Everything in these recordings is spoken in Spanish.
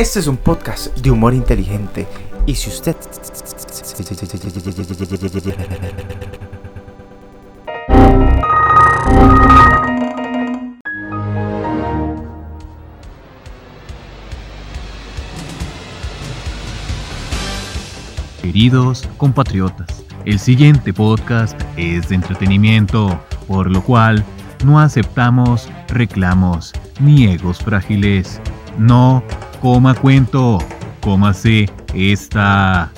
Este es un podcast de humor inteligente. Y si usted... Queridos compatriotas, el siguiente podcast es de entretenimiento, por lo cual no aceptamos reclamos ni egos frágiles. No coma cuento, cómase esta.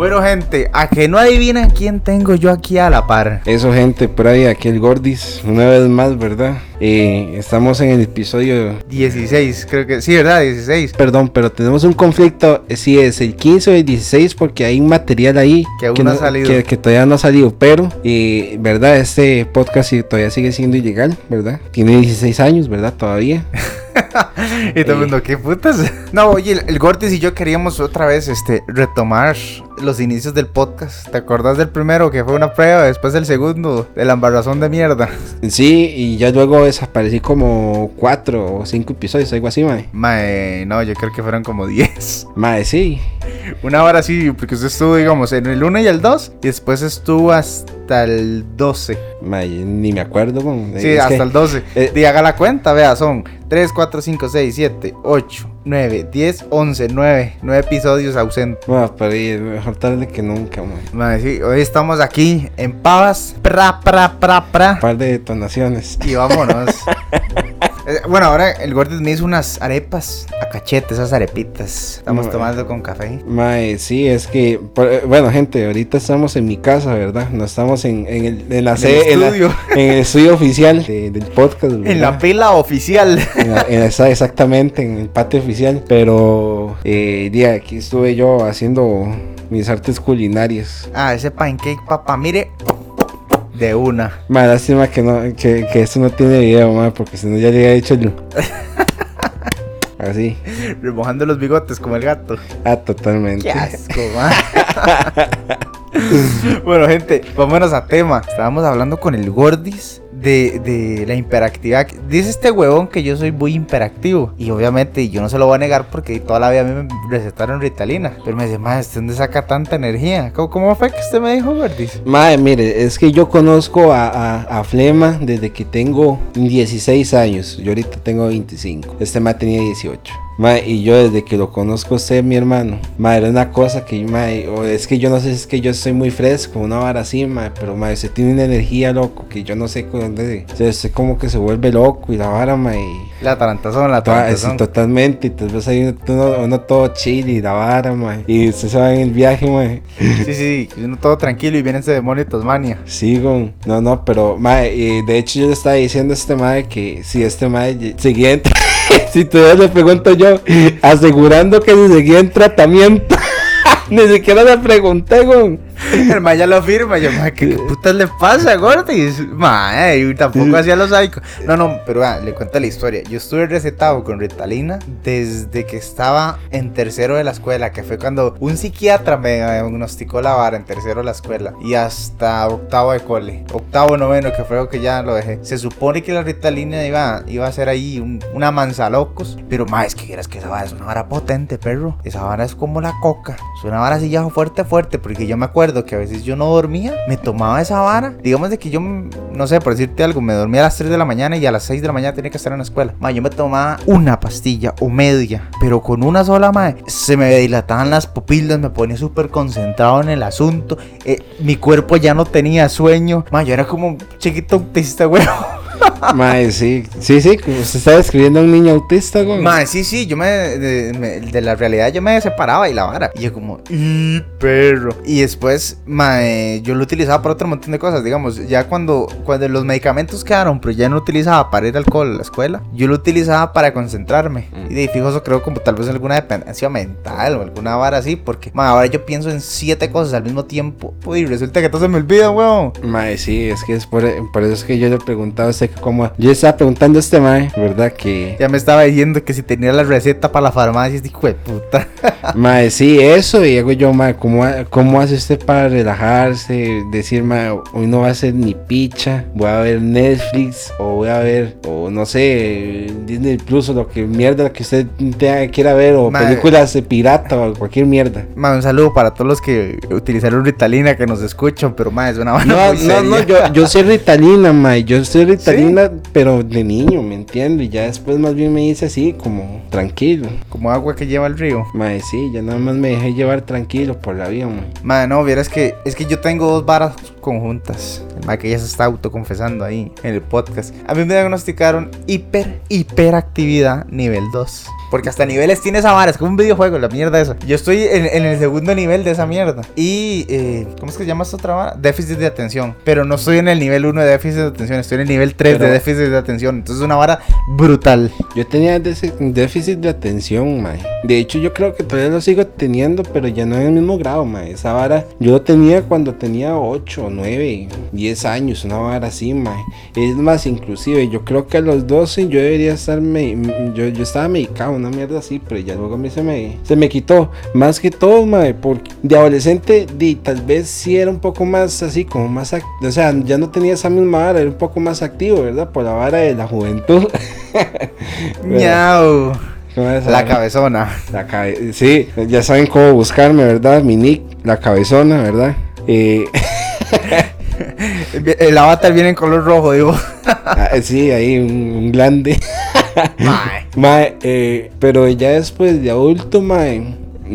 Bueno, gente, a que no adivinan quién tengo yo aquí a la par. Eso, gente, por ahí, aquí el Gordis, una vez más, ¿verdad? Eh, estamos en el episodio 16, creo que sí, ¿verdad? 16. Perdón, pero tenemos un conflicto, eh, si es el 15 o el 16, porque hay material ahí Que aún no ha salido. Que, que todavía no ha salido, pero, eh, ¿verdad? Este podcast todavía sigue siendo ilegal, ¿verdad? Tiene 16 años, ¿verdad? Todavía. y todo el mundo, ¿qué putas? No, oye, el, el Gortis y yo queríamos otra vez este, retomar los inicios del podcast. ¿Te acordás del primero que fue una prueba? Después del segundo, de la embarrazón de mierda. Sí, y ya luego desaparecí como 4 o 5 episodios, algo así, mae. Mae, no, yo creo que fueron como 10. Mae, sí. Una hora sí, porque usted estuvo, digamos, en el 1 y el 2, y después estuvo hasta el 12. Mae, ni me acuerdo. con- Sí, es hasta que- el 12. eh, y haga la cuenta, vea, son 3, 4, 5, 6, 7, 8, 9, 10, 11, 9. 9 episodios ausentes. Bueno, pero y- mejor tarde que nunca, mae. Mae, sí, hoy estamos aquí en Pavas, pra, pra, pra, pra. Un par de detonaciones. Y vámonos. Eh, bueno, ahora el Gordis me hizo unas arepas a cachete, esas arepitas. Estamos tomando con café. Mae, sí, es que, eh, bueno, gente, ahorita estamos en mi casa, ¿verdad? No estamos en, en, el, en la En sede, el en, estudio. en el estudio oficial de- del podcast, ¿verdad? En la pila oficial. En la- esa- exactamente, en el patio oficial. Pero, eh, día, aquí estuve yo haciendo mis artes culinarias. Ah, ese pancake, papá, mire. De una. Mae, lástima que, no, que, que esto no tiene video, mae, porque si no ya le había dicho yo. Así. Remojando los bigotes como el gato. Ah, totalmente. Qué asco, man. bueno, gente, vámonos a tema. Estábamos hablando con el Gordis de, de la hiperactividad. Dice este huevón que yo soy muy hiperactivo. Y obviamente yo no se lo voy a negar porque toda la vida a mí me recetaron Ritalina. Pero me dice, más, ¿de dónde saca tanta energía? ¿Cómo, cómo fue que usted me dijo, Gordis? Mae, mire, es que yo conozco a, a, a Flema desde que tengo 16 años. Yo ahorita tengo 25. Este mae tenía 18. Mae, y yo desde que lo conozco a usted, mi hermano. Mae, era una cosa que, mae, o es que yo no sé si es que yo estoy muy fresco, una vara así, mae, pero mae, usted tiene una energía, loco, que yo no sé con dónde. O sea, usted como que se vuelve loco y la vara, mae. y- La tarantazón, la Toda- sí, tarantazón. totalmente, y tal vez hay uno, uno todo chill y la vara, mae. Y usted se va en el viaje, mae. Sí, sí, sí, uno todo tranquilo y viene ese demonio de Tasmania. Sigo, no, no, pero mae, y de hecho yo le estaba diciendo a este mae que si este mae seguía en si todavía le pregunto yo, asegurando que si seguía en tratamiento, ni siquiera le pregunté, güey. El ma ya lo firma. Yo, ma, ¿qué, qué putas le pasa, Gordis? Ma, y tampoco hacía los psicos. No, no, pero ah, le cuento la historia. Yo estuve recetado con Ritalina desde que estaba en tercero de la escuela, que fue cuando un psiquiatra me diagnosticó la vara en tercero de la escuela. Y hasta octavo de cole. Octavo, noveno, que fue lo que ya lo dejé. Se supone que la Ritalina iba, iba a ser ahí un- una manzalocos. Pero, ma, es que quieras que esa vara es una vara potente, perro. Esa vara es como la coca. Es una vara así ya fuerte, fuerte. Porque yo me acuerdo que a veces yo no dormía, me tomaba esa vara. Digamos de que yo, no sé, por decirte algo, me dormía a las 3 de la mañana y a las 6 de la mañana tenía que estar en la escuela. Ma, yo me tomaba una pastilla o media, pero con una sola, ma, se me dilataban las pupilas, me ponía súper concentrado en el asunto. eh, mi cuerpo ya no tenía sueño. Ma, yo era como un chiquito autista, güey. Mae, sí, sí, sí, como usted está describiendo a un niño autista, güey. Ma, sí, sí, yo me de, me- de la realidad yo me separaba y la vara. Y yo como, y perro. Y después, ma, eh, yo lo utilizaba para otro montón de cosas. Digamos, ya cuando, cuando los medicamentos quedaron, pero ya no utilizaba para ir al alcohol a la escuela, yo lo utilizaba para concentrarme. Mm. Y de fijo eso creo como tal vez alguna dependencia mental o alguna vara así. Porque, ma, ahora yo pienso en siete cosas al mismo tiempo. Uy, resulta que todo se me olvida, weón. Mae, sí, es que es por, por eso es que yo le preguntaba a usted como yo estaba preguntando a este mae, ¿verdad? Que Ya me estaba diciendo que si tenía la receta para la farmacia, este hijo de puta. Mae, sí, eso, y hago yo, mae, ¿cómo, ¿cómo hace usted para relajarse? Decir, mae, hoy no va a ser ni picha, voy a ver Netflix, o voy a ver, o no sé, Disney Plus, o lo que mierda que usted tenga, quiera ver, o Mae. películas de pirata, o cualquier mierda. Ma, un saludo para todos los que utilizaron Ritalina que nos escuchan, pero ma, es una No, no, no, yo, yo soy Ritalina, mae, yo soy Ritalina, pero de niño, ¿me entiendo? Y ya después más bien me dice así, como tranquilo. Como agua que lleva el río. Mae, sí, ya nada más me dejé llevar tranquilo por la vida, mae. Ma, no, vieras que es que yo tengo dos varas conjuntas. El que ya se está autoconfesando ahí en el podcast. A mí me diagnosticaron hiper, hiperactividad nivel 2. Porque hasta niveles tiene esa vara, es como un videojuego, la mierda esa. Yo estoy en, en el segundo nivel de esa mierda. Y, eh, ¿cómo es que se llama esta otra vara? Déficit de atención. Pero no estoy en el nivel 1 de déficit de atención, estoy en el nivel 3 de déficit de atención. Entonces es una vara brutal. Yo tenía déficit de atención, mae. De hecho, yo creo que todavía lo sigo teniendo, pero ya no en el mismo grado, mae. Esa vara yo lo tenía cuando tenía 8, 9, 10 años, una vara así, mae. Es más, inclusive, yo creo que a los 12 yo debería estar, me- yo, yo estaba medicado, una mierda así, pero ya luego a mí se me, se me quitó. Más que todo, mae, porque de adolescente, di, tal vez sí era un poco más así, como más, o sea, ya no tenía esa misma vara, era un poco más activo, ¿verdad? Por la vara de la juventud. Ñau. ¿Cómo es esa La cabezona. La cabe- sí, ya saben cómo buscarme, ¿verdad? Mi nick, la cabezona, ¿verdad? Eh, El avatar viene en color rojo, digo. ah, sí, ahí un, un glande. Mae. Mae, eh, pero ya después de adulto, mae,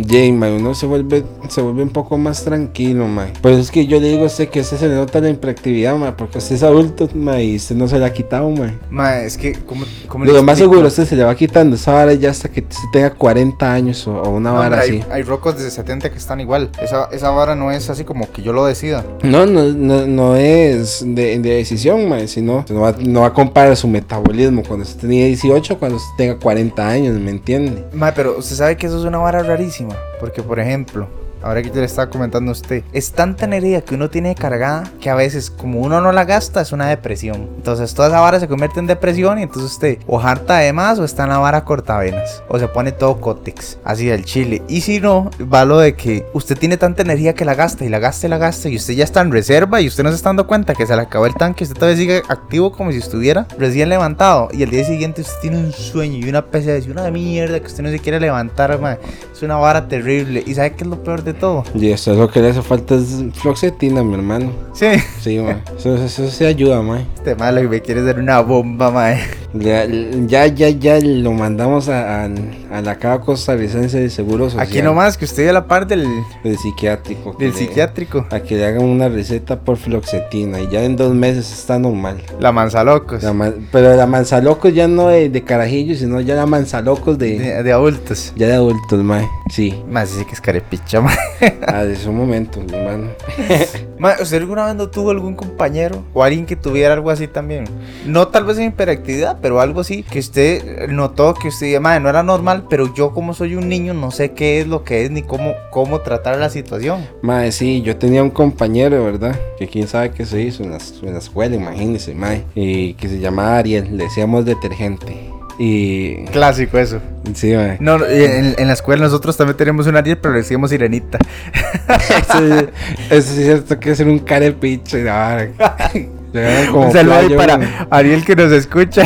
Jay, mae, uno se vuelve, se vuelve un poco más tranquilo, mae. Pues es que yo le digo a usted que a usted se le nota la impractividad, mae, porque usted es adulto, mae, y usted no se la ha quitado, mae. Mae, es que, ¿cómo, cómo le Lo más seguro, usted se le va quitando esa vara ya hasta que usted tenga 40 años o, o una No, vara así. hay, rocos de 70 que están igual. Esa, esa vara no es así como que yo lo decida. No, no, no, no es de, de decisión, mae, sino no va, no va a comparar su metabolismo cuando usted tenía 18 cuando usted tenga 40 años, ¿me entiende? Mae, pero usted sabe que eso es una vara rarísima. Porque, por ejemplo, ahora que yo le estaba comentando a usted, es tanta energía que uno tiene cargada que a veces, como uno no la gasta, es una depresión. Entonces, toda esa vara se convierte en depresión y entonces usted o harta de más o está en la vara cortavenas. O se pone todo cótex, así del chile. Y si no, va lo de que usted tiene tanta energía que la gasta y la gasta y la gasta y usted ya está en reserva y usted no se está dando cuenta que se le acabó el tanque. Usted todavía sigue activo como si estuviera recién levantado. Y el día siguiente usted tiene un sueño y una pesadez y una mierda que usted no se quiere levantar, mae. Es una vara terrible. ¿Y sabe qué es lo peor de todo? Y eso es lo que le hace falta es floxetina, mi hermano. Sí. Sí, mae. Eso, eso sí ayuda, mae. Este mae lo que me quiere es dar una bomba, mae. Ya, ya, ya, ya lo mandamos a, a, a la Caja Costarricense de Seguro Social. Aquí nomás que usted a la par del, Del psiquiátrico. del le- psiquiátrico. A que le hagan una receta por floxetina y ya en dos meses está normal. La manzalocos. La pero la manzalocos ya no de, de carajillos, sino ya la manzalocos de, De, de adultos. ya de adultos, mae. Sí. Más sí que es carepicha, mae. Ah, de su momento, mi hermano. Mae, ¿usted alguna vez no tuvo algún compañero o alguien que tuviera algo así también? No tal vez en hiperactividad, pero algo así que usted notó que usted, madre, no era normal, pero yo como soy un niño no sé qué es lo que es ni cómo, cómo tratar la situación. Mae, sí, yo tenía un compañero, ¿verdad? Que quién sabe qué se hizo en la, en la escuela, imagínese, mae. Y que se llamaba Ariel, le decíamos detergente. Y. Clásico eso. Sí, mae. No, no, en, en la escuela nosotros también tenemos un Ariel, pero le decíamos Sirenita. Eso, eso es cierto que es un carepiche. Llegaron como un saludo ahí para. Ariel que nos escucha.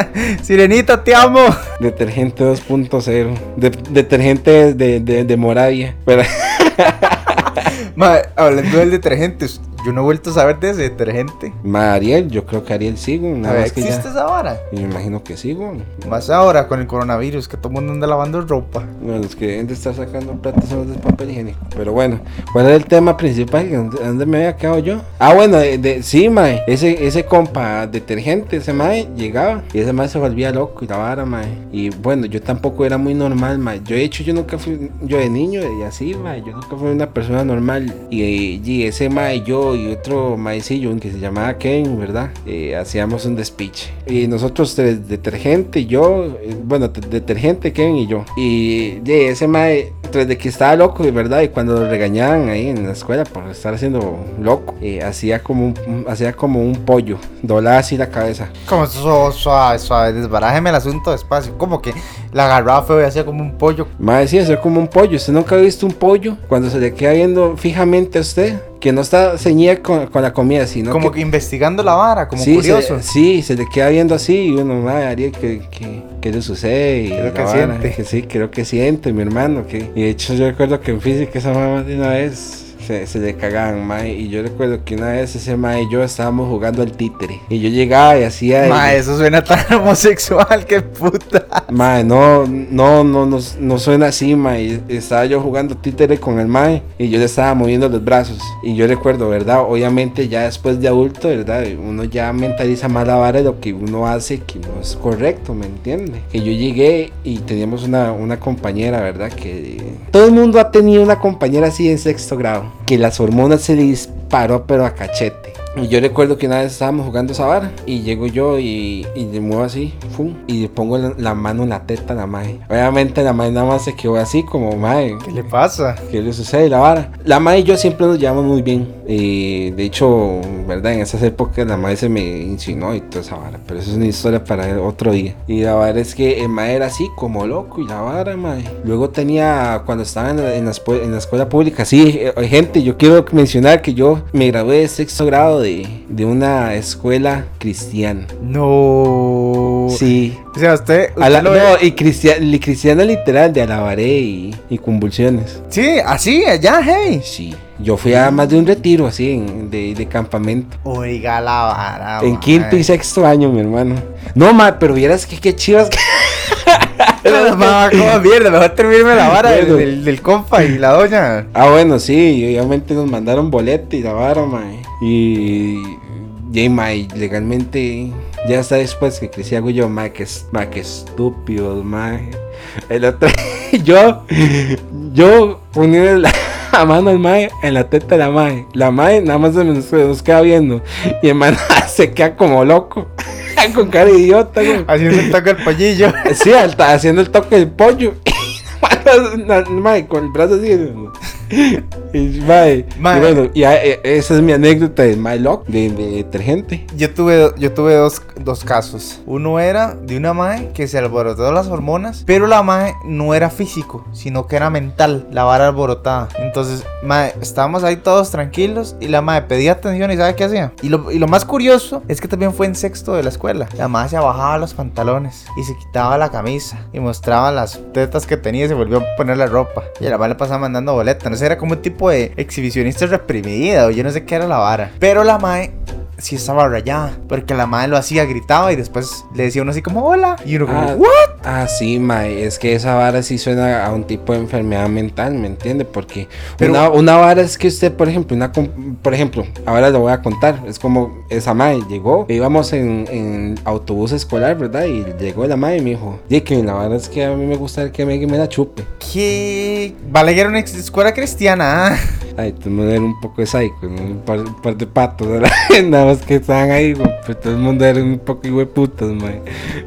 Sirenita, te amo. Detergente 2.0. De- detergente de, de, de Moravia. Pero, Mae, hablando del detergente, yo no he vuelto a saber de ese detergente. mae, Ariel, yo creo que Ariel sigo. A Nada más que ¿existe ya. esa vara? Yo me imagino que sigo. Más ahora con el coronavirus, que todo el mundo anda lavando ropa. Bueno, los que deben de estar sacando plata son los del papel higiénico. Pero bueno, ¿cuál era el tema principal? ¿Dónde, dónde me había quedado yo? Ah, bueno, de, de- sí, mae. Ese, ese compa detergente, ese mae, llegaba y ese mae se volvía loco y la vara, mae. Y bueno, yo tampoco era muy normal, mae. Yo, de hecho, yo nunca fui, yo de niño y así, mae. Yo nunca fui una persona normal. Y, y ese mae, yo y otro maecillo que se llamaba Ken, ¿verdad? Eh, hacíamos un despiche. Y nosotros tres, detergente, yo, eh, bueno, detergente, Ken y yo. Y de ese mae, tras de que estaba loco, ¿verdad? Y cuando lo regañaban ahí en la escuela por estar haciendo loco, eh, hacía como un, hacía como un pollo, doblaba así la cabeza. Como su- suave, suave, desbarájeme el asunto despacio. Como que la agarraba feo y hacía como un pollo. Mae, sí, hacer como un pollo. ¿Usted nunca ha visto un pollo? Cuando se le queda viendo fijamente a usted, que no está ceñida con, con la comida, sino Como que investigando la vara, como sí, curioso. Se, sí, se le queda viendo así y uno, madre, Ariel, ¿qué, qué, qué le sucede? Y ¿Qué es lo la que vara, siente? Que sí, creo que siente, mi hermano. Que, y de hecho yo recuerdo que en física esa mamá de una vez se, se le cagaban, mae. Y yo recuerdo que una vez ese mae y yo estábamos jugando al títere. Y yo llegaba y hacía... Ma, eso suena tan homosexual, que puta. Mae, no, no, no, no, no suena así, mae. Estaba yo jugando títere con el mae y yo le estaba moviendo los brazos. Y yo recuerdo, ¿verdad? Obviamente ya después de adulto, ¿verdad? Uno ya mentaliza más la vara de lo que uno hace que no es correcto, ¿me entiende? Que yo llegué y teníamos una, una compañera, ¿verdad? Que todo el mundo ha tenido una compañera así en sexto grado. Que las hormonas se disparó pero a cachete. Y yo recuerdo que una vez estábamos jugando esa vara y llego yo y, y le muevo así, fum, y le pongo la, la mano en la teta a la mae. Obviamente la mae nada más se quedó así como mae. ¿Qué le pasa? ¿Qué le sucede la vara? La mae y yo siempre nos llevamos muy bien. Y de hecho, ¿verdad? En esas épocas la mae se me insinuó y toda esa vara. Pero eso es una historia para otro día. Y la vara es que el mae era así como loco y la vara, mae. Luego tenía, cuando estaba en la, en la en la escuela pública, sí, eh, gente, yo quiero mencionar que yo me gradué de sexto grado de, de una escuela cristiana. No. Sí. O sea, usted. lo no, ve- y cristiana, cristiana literal de alabaré y, y convulsiones. Sí, así, allá, hey. Sí, yo fui a más de un retiro así en- de, de campamento. Oiga la vara. en ma. quinto y sexto año, mi hermano. No, ma, pero vieras que qué chivas. que- Ma, como mierda, mejor terminarme la vara del, Bueno. del, del compa y la doña. ah, bueno, sí, obviamente nos mandaron boleto y la vara, ma. Y. Y, ma, y legalmente. Ya está después que crecí hago yo, ma, que, ma, que estúpido, ma. El otro. yo. Yo poniendo la. mano al mae en la teta de la mae. La mae nada más se nos, se nos queda viendo. Y el mae se queda como loco. con cara de idiota, güey. Haciendo el toque al pollillo. Sí, haciendo el toque del pollo. Mae, con el brazo así. Y, mae, Mae. y bueno, y, eh, esa es mi anécdota de My Lock, de, de detergente. Yo tuve, yo tuve dos, dos casos. Uno era de una mae que se alborotó las hormonas, pero la mae no era físico, sino que era mental, la vara alborotada. Entonces, mae, estábamos ahí todos tranquilos y la mae pedía atención y ¿sabe qué hacía? Y lo, y lo más curioso es que también fue en sexto de la escuela. La mae se bajaba los pantalones y se quitaba la camisa y mostraba las tetas que tenía y se volvió a poner la ropa. Y la mae le pasaba mandando boleta. No sé, era como un tipo de exhibicionista reprimida o yo no sé qué era la vara. Pero la mae sí estaba rayada. Porque la madre lo hacía, gritaba y después le decía uno así como hola. Y uno como, Ah, ¿what? Ah, sí, mae, es que esa vara sí suena a un tipo de enfermedad mental, ¿me entiende? Porque Pero- una, una vara es que usted, por ejemplo, una por ejemplo, ahora lo voy a contar, es como esa mae llegó, íbamos en, en autobús escolar, ¿verdad? Y llegó la mae y me dijo, "Di que la vara es que a mí me gusta que me, que me la chupe. ¿Qué? Vale, que era una ex- escuela cristiana. ah. Ay, el mundo era un poco de psycho, un, par, un par de patos, ¿verdad? que estaban ahí, güey, pero todo el mundo era un poco putas, mae.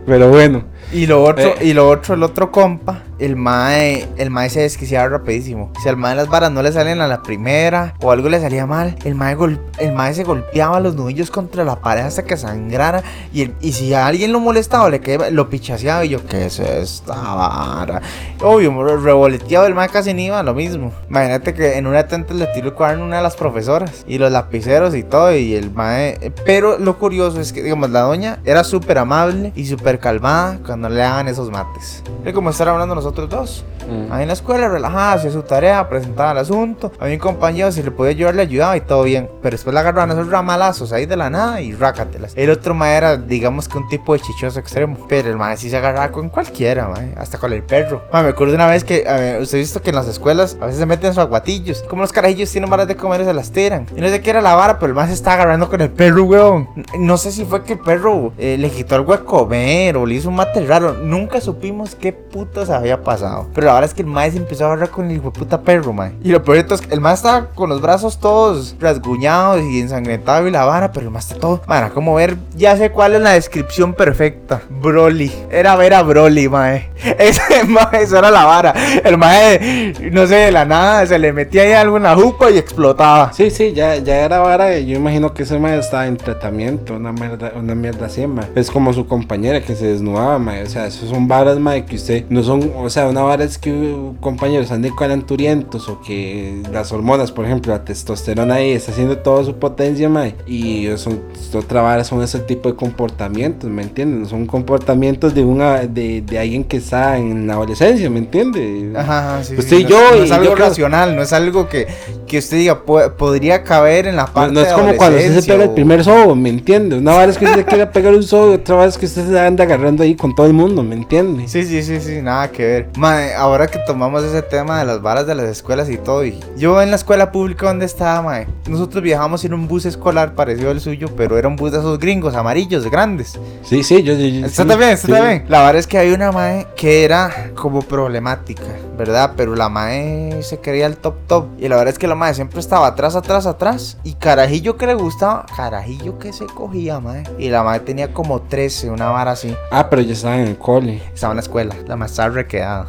Pero bueno, Y lo otro, Eh. y lo otro, el otro compa, el mae, el mae se desquiciaba rapidísimo. Si al mae las varas no le salen a la primera o algo le salía mal, el mae, gol- el mae se golpeaba los nudillos contra la pared hasta que sangrara. Y, el- y si a alguien lo molestaba, le quedaba, lo pichaseaba y yo, ¿qué es esta vara? Obvio, re- revoleteado el mae casi ni iba lo mismo. Imagínate que en una atenta le tiró el cuaderno a una de las profesoras y los lapiceros y todo. Y el mae. Pero lo curioso es que, digamos, la doña era súper amable y súper calmada cuando le hagan esos mates. Es como estar hablando nosotros dos. mm, Ahí en la escuela, relajada, hacía su tarea, presentaba el asunto. A mi compañero, si le podía ayudar, le ayudaba y todo bien. Pero después le agarraban esos ramalazos ahí de la nada y rácatelas. El otro mae era, digamos que un tipo de chichoso extremo. Pero el mae sí se agarraba con cualquiera, mae. Hasta con el perro. Mae, me acuerdo una vez que, a ver, usted ha visto que en las escuelas a veces se meten sus aguatillos. Como los carajillos tienen varas de comer y se las tiran. Y no sé qué era la vara, pero el mae se estaba agarrando con el perro, weón. No sé si fue que el perro eh, le quitó algo a comer o le hizo un mate raro. Nunca supimos qué putas había pasado. Pero la verdad es que el mae se empezó a agarrar con el hijo de puta perro, mae. Y lo peor es que el mae estaba con los brazos todos rasguñados y ensangrentados y la vara, pero el mae está todo. Bueno, como ver, ya sé cuál es la descripción perfecta. Broly. Era ver a Broly, mae. Ese mae, eso era la vara. El mae, no sé, de la nada, se le metía ahí algo en la jupa y explotaba. Sí, sí, ya, ya era vara. Yo imagino que ese mae estaba en tratamiento, una mierda, una mierda así, mae. Es como su compañera que se desnudaba, mae. O sea, esos son varas, mae, que usted no son, o sea, una vara es que compañeros anden calenturientos o que las hormonas, por ejemplo, la testosterona ahí está haciendo toda su potencia, mae. Y son, otra vara son ese tipo de comportamientos, ¿me entienden? No son comportamientos de una, de, de alguien que está en la adolescencia, ¿me entiende? Ajá, sí. Usted sí, y no, yo, no es algo yo creo- racional, no es algo que, que usted diga "Po- podría caber en la No, parte no es de como cuando usted se pega el o- primer sobo, ¿me entiende? Una vara es que usted quiera pegar un sobo y otra vara es que usted se anda agarrando ahí con todo el mundo, ¿me entiende? Sí, sí, sí, sí, nada que ver. Mae, ahora que tomamos ese tema de las varas de las escuelas y todo, y yo en la escuela pública donde estaba, mae, nosotros viajábamos en un bus escolar parecido al suyo, pero era un bus de esos gringos, amarillos, grandes. Sí, sí, yo... yo, yo- Está sí, también, está sí. también. La verdad es que hay una mae que era como problemática, ¿verdad? Pero la mae se creía el top top. Y la verdad es que la mae siempre estaba atrás, atrás, atrás. Y carajillo que le gustaba, carajillo que se cogía, mae. Y la mae tenía como 13, una vara así. Ah, pero ya estaba en el cole. Estaba en la escuela, la mae estaba Ah...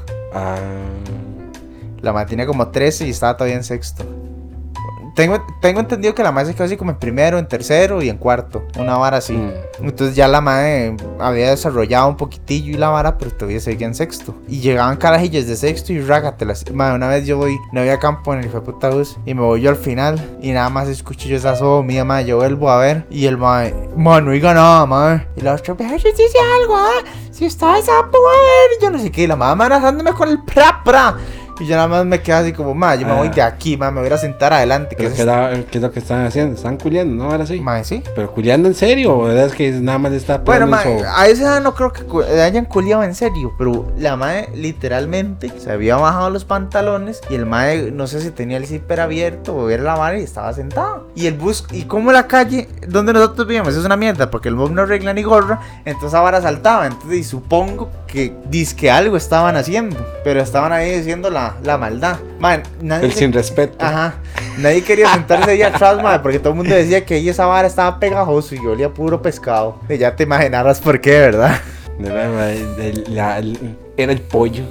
La mae tenía como 13 y estaba todavía en sexto. Tengo, tengo entendido que la mae se quedó así como en primero, en tercero y en cuarto. Una vara así. mm. Entonces ya la madre había desarrollado un poquitillo y la vara, pero todavía seguía en sexto. Y llegaban carajillos de sexto y rágatelas. Madre, una vez yo voy, no había campo en el de puta bus y me voy yo al final y nada más escucho yo esa mía, madre. Yo vuelvo a ver y el madre, madre, no oiga nada, madre. Y la otra, "Ay, yo dice algo, ah. Si está esa sapo, a. Y yo no sé qué, la madre amenazándome con el pra pra. Y yo nada más me quedo así como, madre, yo me Ah. voy de aquí, madre, me voy a sentar adelante. Que ¿Pero es qué, era- qué es lo que están haciendo? ¿Están culiando? ¿No? Ahora sí. Madre, sí. ¿Pero culiando en serio? ¿O verdad es que nada más está Bueno, sobo? a esa edad no creo que hayan culiado en serio, pero la mae literalmente se había bajado los pantalones y el mae no sé si tenía el zipper abierto o era la vara y estaba sentado. Y el bus, y como la calle donde nosotros vivíamos es una mierda porque el bus no arregla ni gorra, entonces vara saltaba. Entonces y supongo que que algo estaban haciendo, pero estaban ahí diciendo la, la maldad. Man, nadie El se- sin respeto. Ajá. Nadie quería sentarse ahí atrás, madre, porque todo el mundo decía que ahí esa vara estaba pegajoso y olía puro pescado. Y ya te imaginarás por qué, ¿verdad? La- era el pollo.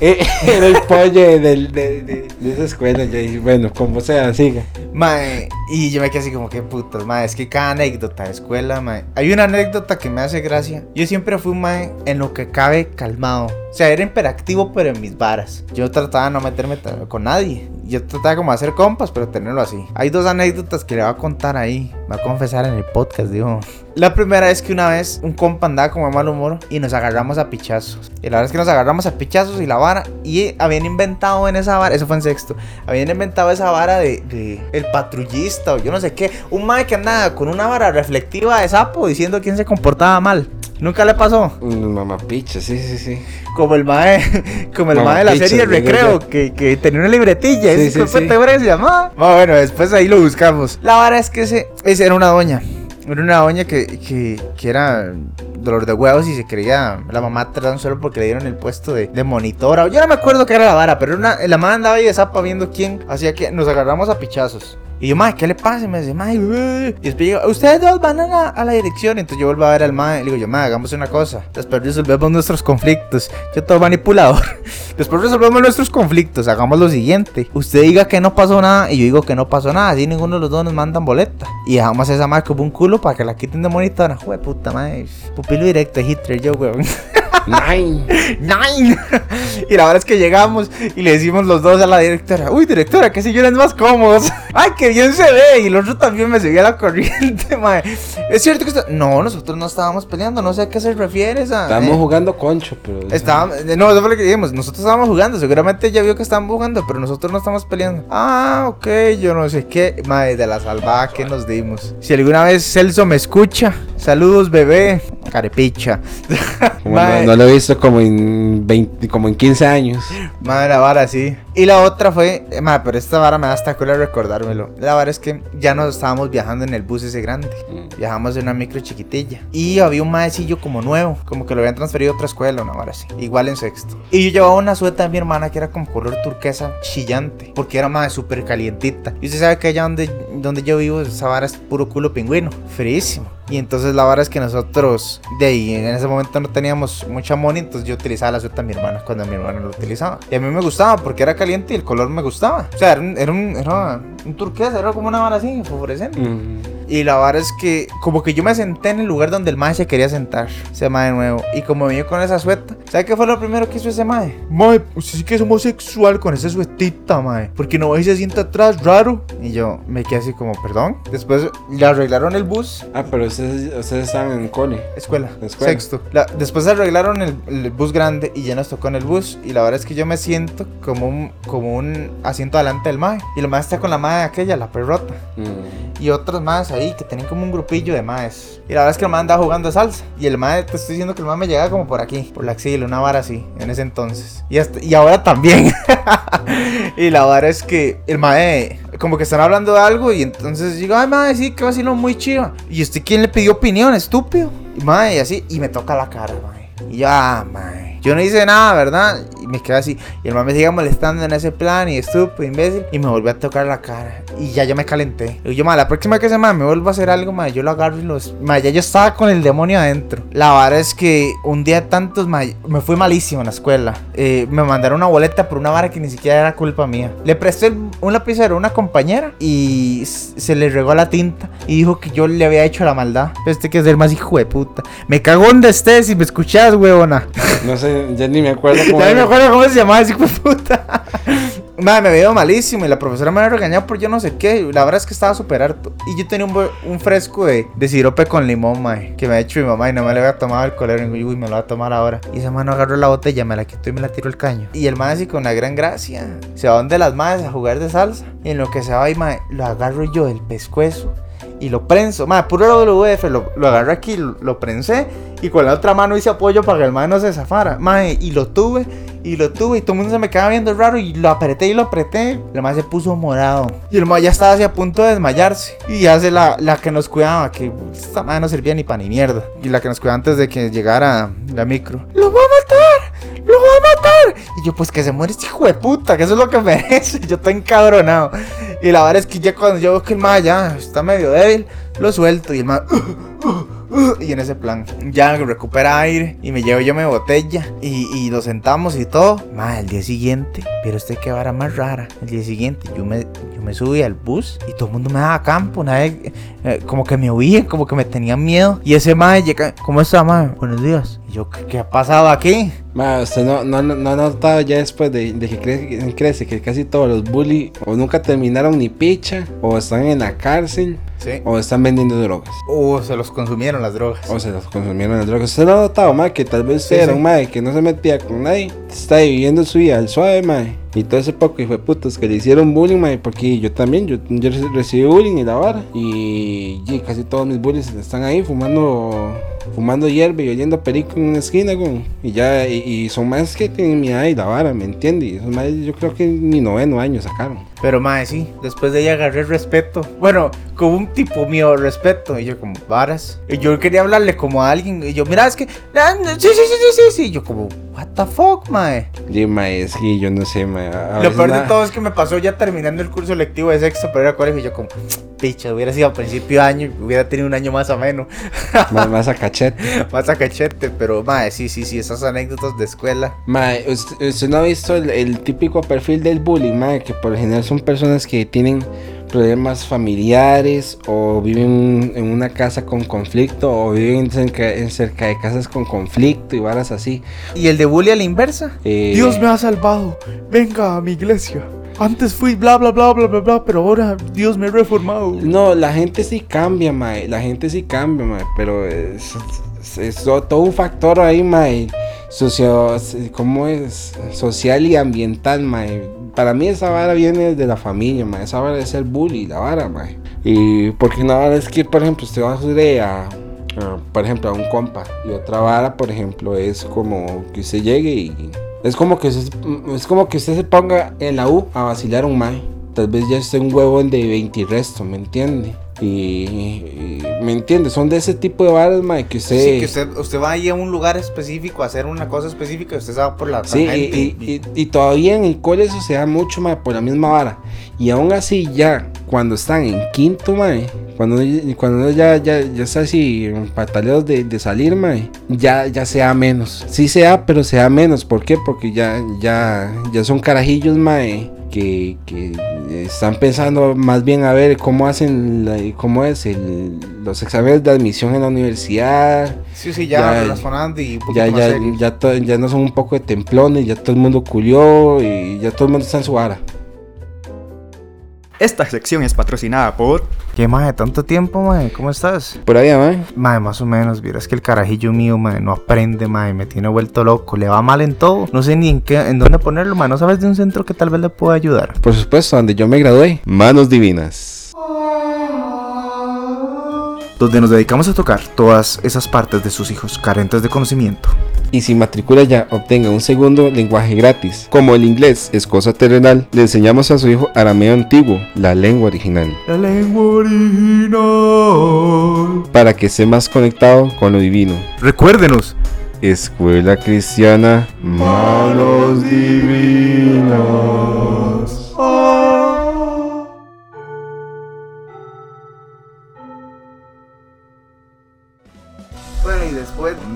Eh, Era el pollo de, de- de esa escuela. Yo dije, bueno, como sea, siga. Mae, y yo me quedé así como que putas, mae, es que cada anécdota de escuela, mae. Hay una anécdota que me hace gracia. Yo siempre fui un mae en lo que cabe calmado. O sea, era imperactivo, pero en mis varas. Yo trataba de no meterme con nadie. Yo trataba como de hacer compas, pero tenerlo así. Hay dos anécdotas que le voy a contar ahí. Me voy a confesar en el podcast, digo. La primera es que una vez un compa andaba como de mal humor y nos agarramos a pichazos. Y la verdad es que nos agarramos a pichazos y la vara. Y habían inventado en esa vara, eso fue en sexto. Habían inventado esa vara de, de el patrullista o yo no sé qué. Un mae que andaba con una vara reflectiva de sapo diciendo quién se comportaba mal. Nunca le pasó. Un mamapicha, sí, sí, sí. Como el mae, como el mae de la serie digo Recreo, yo. que, que tenía una libretilla. Sí, ese sí, de sí. puta, ¿cómo era que se llamaba? Ah, bueno, después ahí lo buscamos. La vara es que ese, ese era una doña. Era una doña que, que, que era dolor de huevos y se creía la mamá tan solo porque le dieron el puesto de, de monitora. Yo no me acuerdo qué era la vara, pero una, la mamá andaba ahí de zapa viendo quién hacía que nos agarramos a pichazos. Y yo, mae, ¿qué le pasa? Y me dice, mae, uh". y después llega, ustedes dos van a la, dirección. Entonces yo vuelvo a ver al mae y le digo, yo, mae, hagamos una cosa. Después resolvemos nuestros conflictos. Yo todo manipulador. Después resolvemos nuestros conflictos. Hagamos lo siguiente. Usted diga que no pasó nada y yo digo que no pasó nada. Así ninguno de los dos nos mandan boleta. Y dejamos a esa mae como un culo para que la quiten de monitora. Jue puta mae. Pupilo directo de Hitler, yo, weón. Nine. Nine. y la verdad es que llegamos y le decimos los dos a la directora, uy directora, qué sillones más cómodos. Ay, qué bien se ve. Y el otro también me seguía la corriente, mae. Es cierto que está... No, nosotros no estábamos peleando, no sé a qué se refiere esa. Estábamos eh, jugando concho, pero. Estábamos, no, eso fue lo que dijimos. Nosotros estábamos jugando. Seguramente ella vio que estaban jugando, pero nosotros no estamos peleando. Ah, ok, yo no sé qué. Madre de la salvada que nos dimos. Si alguna vez Celso me escucha, saludos, bebé. carepicha. Mae. No, lo he visto como en 20, como en 15 años. Madre, la vara, sí. Y la otra fue, eh, madre, pero esta vara me da hasta culo recordármelo. La vara es que ya nos estábamos viajando en el bus ese grande. Viajamos en una micro chiquitilla. Y había un maecillo como nuevo, como que lo habían transferido a otra escuela, una vara así. Igual en sexto. Y yo llevaba una sueta de mi hermana que era como color turquesa chillante. Porque era más súper calientita. Y usted sabe que allá donde, donde yo vivo, esa vara es puro culo pingüino. Fríísimo. Y entonces la vara es que nosotros, de ahí, en ese momento no teníamos mucha money, entonces yo utilizaba la sueta de mi hermana cuando mi hermana lo utilizaba. Y a mí me gustaba porque era caliente y el color me gustaba. O sea, era un, era un, era un turquesa, era como una vara así, fluorescente. Y la vara es que, como que yo me senté en el lugar donde el mae se quería sentar. Ese mae de nuevo. Y como vio con esa sueta, ¿sabe qué fue lo primero que hizo ese mae? Mae, usted sí que es homosexual con esa suetita, mae. Porque no va y se sienta atrás, raro. Y yo me quedé así como, perdón. Después le arreglaron el bus. Ah, pero ustedes, ustedes estaban en cole. Escuela, Escuela. sexto. La- después arreglaron el, el bus grande y ya nos tocó en el bus. Y la verdad es que yo me siento como un, como un asiento adelante del mae. Y el mae está con la mae aquella, la perrota. Y otros más ahí que tenían como un grupillo de maes. Y la verdad es que el mae andaba jugando salsa. Y el mae, te estoy diciendo que el mae me llegaba como por aquí, por la axila, una vara así, en ese entonces. Y, hasta- y ahora también. y la vara es que el mae, como que están hablando de algo. Y entonces digo, ay mae, sí, que vacilo muy chido. Y usted, ¿quién le pidió opinión, estúpido? Y mae, y así, y me toca la cara, mae. Y yo, ah. Yo no hice nada, ¿verdad? Y me quedé así. Y el mae me sigue molestando en ese plan. Y estúpido, imbécil. Y me volvió a tocar la cara. Y ya yo me calenté. Y yo, mae, la próxima que mae me vuelva a hacer algo, yo lo agarro y los. Ya yo estaba con el demonio adentro. La vara es que un día tantos, me fui malísimo en la escuela. Eh, me mandaron una boleta por una vara que ni siquiera era culpa mía. Le presté un lapicero a una compañera. Y se le regó la tinta. Y dijo que yo le había hecho la maldad. Pero este que es el más hijo de puta. Me cago donde estés si me escuchas, huevona. No sé, ya ni me acuerdo cómo. Ya ni me era. Cómo se llamaba ese puta. Madre, me veo malísimo y la profesora me había regañado por yo no sé qué. La verdad es que estaba súper harto. Y yo tenía un, un fresco de, de sirope con limón, mae, que me ha hecho mi mamá y no me lo había tomado el colero. Y uy, me lo voy a tomar ahora. Y esa mano agarró la botella, me la quitó y me la tiró el caño. Y el mae así con una gran gracia. Se va donde las madres a jugar de salsa. Y en lo que se va y mae, lo agarro yo del pescuezo. Y lo prenso, madre, puro WF, lo, lo agarré aquí, lo, lo prensé y con la otra mano hice apoyo para que el mae no se zafara, madre, y lo tuve, y lo tuve, y todo el mundo se me quedaba viendo raro, y lo apreté y lo apreté, el mae se puso morado, y el mae ya estaba así a punto de desmayarse, y hace la, la que nos cuidaba, que esta madre no servía ni para ni mierda, y la que nos cuidaba antes de que llegara la micro, ¡lo va a matar! ¡Lo va a matar! Y yo, pues que se muere este hijo de puta, que eso es lo que merece. Yo estoy encabronado. Y la verdad es que ya cuando yo veo que el mae ya está medio débil, lo suelto y el mae. Y en ese plan, ya recupera aire y me llevo yo mi botella y, y lo sentamos y todo. Mae, el día siguiente, pero este que vara más rara. El día siguiente yo me, yo me subí al bus y todo el mundo me daba campo. Nadie, eh, como que me oían, como que me tenían miedo. Y ese mae llega, ¿cómo está, mae? Buenos días. Y yo, ¿qué, qué ha pasado aquí? Ma, usted no, no, no ha notado ya después de, de que crece, crece que casi todos los bully o nunca terminaron ni picha, o están en la cárcel, Sí. o están vendiendo drogas. O se los consumieron las drogas. O se los consumieron las drogas. ¿Usted no ha notado, ma, que tal vez usted Sí, era sí. un mae que no se metía con nadie? Está viviendo su vida al suave, mae. Y todo ese poco hijo de putas que le hicieron bullying, mae. Porque yo también, yo, yo reci- recibí bullying y la vara. Y, y casi todos mis bullies están ahí fumando fumando hierba y oyendo perico en una esquina, con, y ya, y, y son más que tienen mi edad y la vara, ¿me entiendes? Esos más yo creo que ni noveno año sacaron. Pero mae, sí, después de ella agarré respeto. Bueno, como un tipo mío respeto. Y yo como, varas. Y yo quería hablarle como a alguien. Y yo, mira, es que... ah, sí, sí, sí, sí, sí. Y yo como, what the fuck, mae. Y mae, es que yo no sé, mae. a Lo peor de todo es que me pasó ya terminando el curso lectivo de sexto para ir a colegio. Y yo como, picha, hubiera sido a principio de año. Hubiera tenido un año más ameno. Más, más a cachete. más a cachete. Pero mae, sí, sí, sí, esas anécdotas de escuela. Mae, usted, usted no ha visto el, el típico perfil del bullying, mae, que por lo general son personas que tienen problemas familiares o viven en una casa con conflicto o viven cerca, en cerca de casas con conflicto y varas así. Y el de bully a la inversa. Eh, Dios me ha salvado. Venga a mi iglesia. Antes fui bla bla bla bla bla bla, pero ahora Dios me ha reformado. No, la gente sí cambia, mae. La gente sí cambia, mae. Pero es, es- es todo un factor ahí, mae. Socio, ¿Cómo es? Social y ambiental, mae. Para mí esa vara viene de la familia, mae. Esa vara es el bully, la vara, mae. Y porque una vara es que, por ejemplo, usted va a subir a, ah, por ejemplo, a un compa. Y otra vara, por ejemplo, es como que usted llegue y. Es como que usted, es como que usted se ponga en la U a vacilar un mae. Tal vez ya esté un huevo de 20 y resto, ¿me entiende? Y, y- ¿me entiende? Son de ese tipo de varas, mae, que usted... Sí, que usted, usted va ahí a un lugar específico a hacer una cosa específica y usted se va por la Sí, y, y- y- todavía en el cole eso se da mucho más por la misma vara. Y aún así, ya cuando están en quinto, mae, cuando, cuando ya, ya, ya está así en pataleos de, de salir, mae, ya, ya se da menos. Sí se da, pero se da menos. ¿Por qué? Porque ya, ya, ya son carajillos, mae. Que, que están pensando más bien a ver cómo hacen la- cómo es el, los exámenes de admisión en la universidad Sí, sí, ya, Ya- y un ya, más ya, serio. ya, to- ya no son un poco de templones, ya todo el mundo culió y ya todo el mundo está en su vara. Esta sección es patrocinada por ¿Qué, mae? ¿Tanto tiempo, mae? ¿Cómo estás? Por ahí, man. Mae, más o menos, vieras que el carajillo mío, mae, no aprende, mae, me tiene vuelto loco, le va mal en todo, no sé ni en qué, en dónde ponerlo, mae, no sabes de un centro que tal vez le pueda ayudar. Por supuesto, donde yo me gradué. Manos divinas. Donde nos dedicamos a tocar todas esas partes de sus hijos carentes de conocimiento. Y si matricula ya, obtenga un segundo lenguaje gratis. Como el inglés es cosa terrenal, le enseñamos a su hijo arameo antiguo, la lengua original. La lengua original. Para que esté más conectado con lo divino. Recuérdenos, Escuela Cristiana Manos Divinas.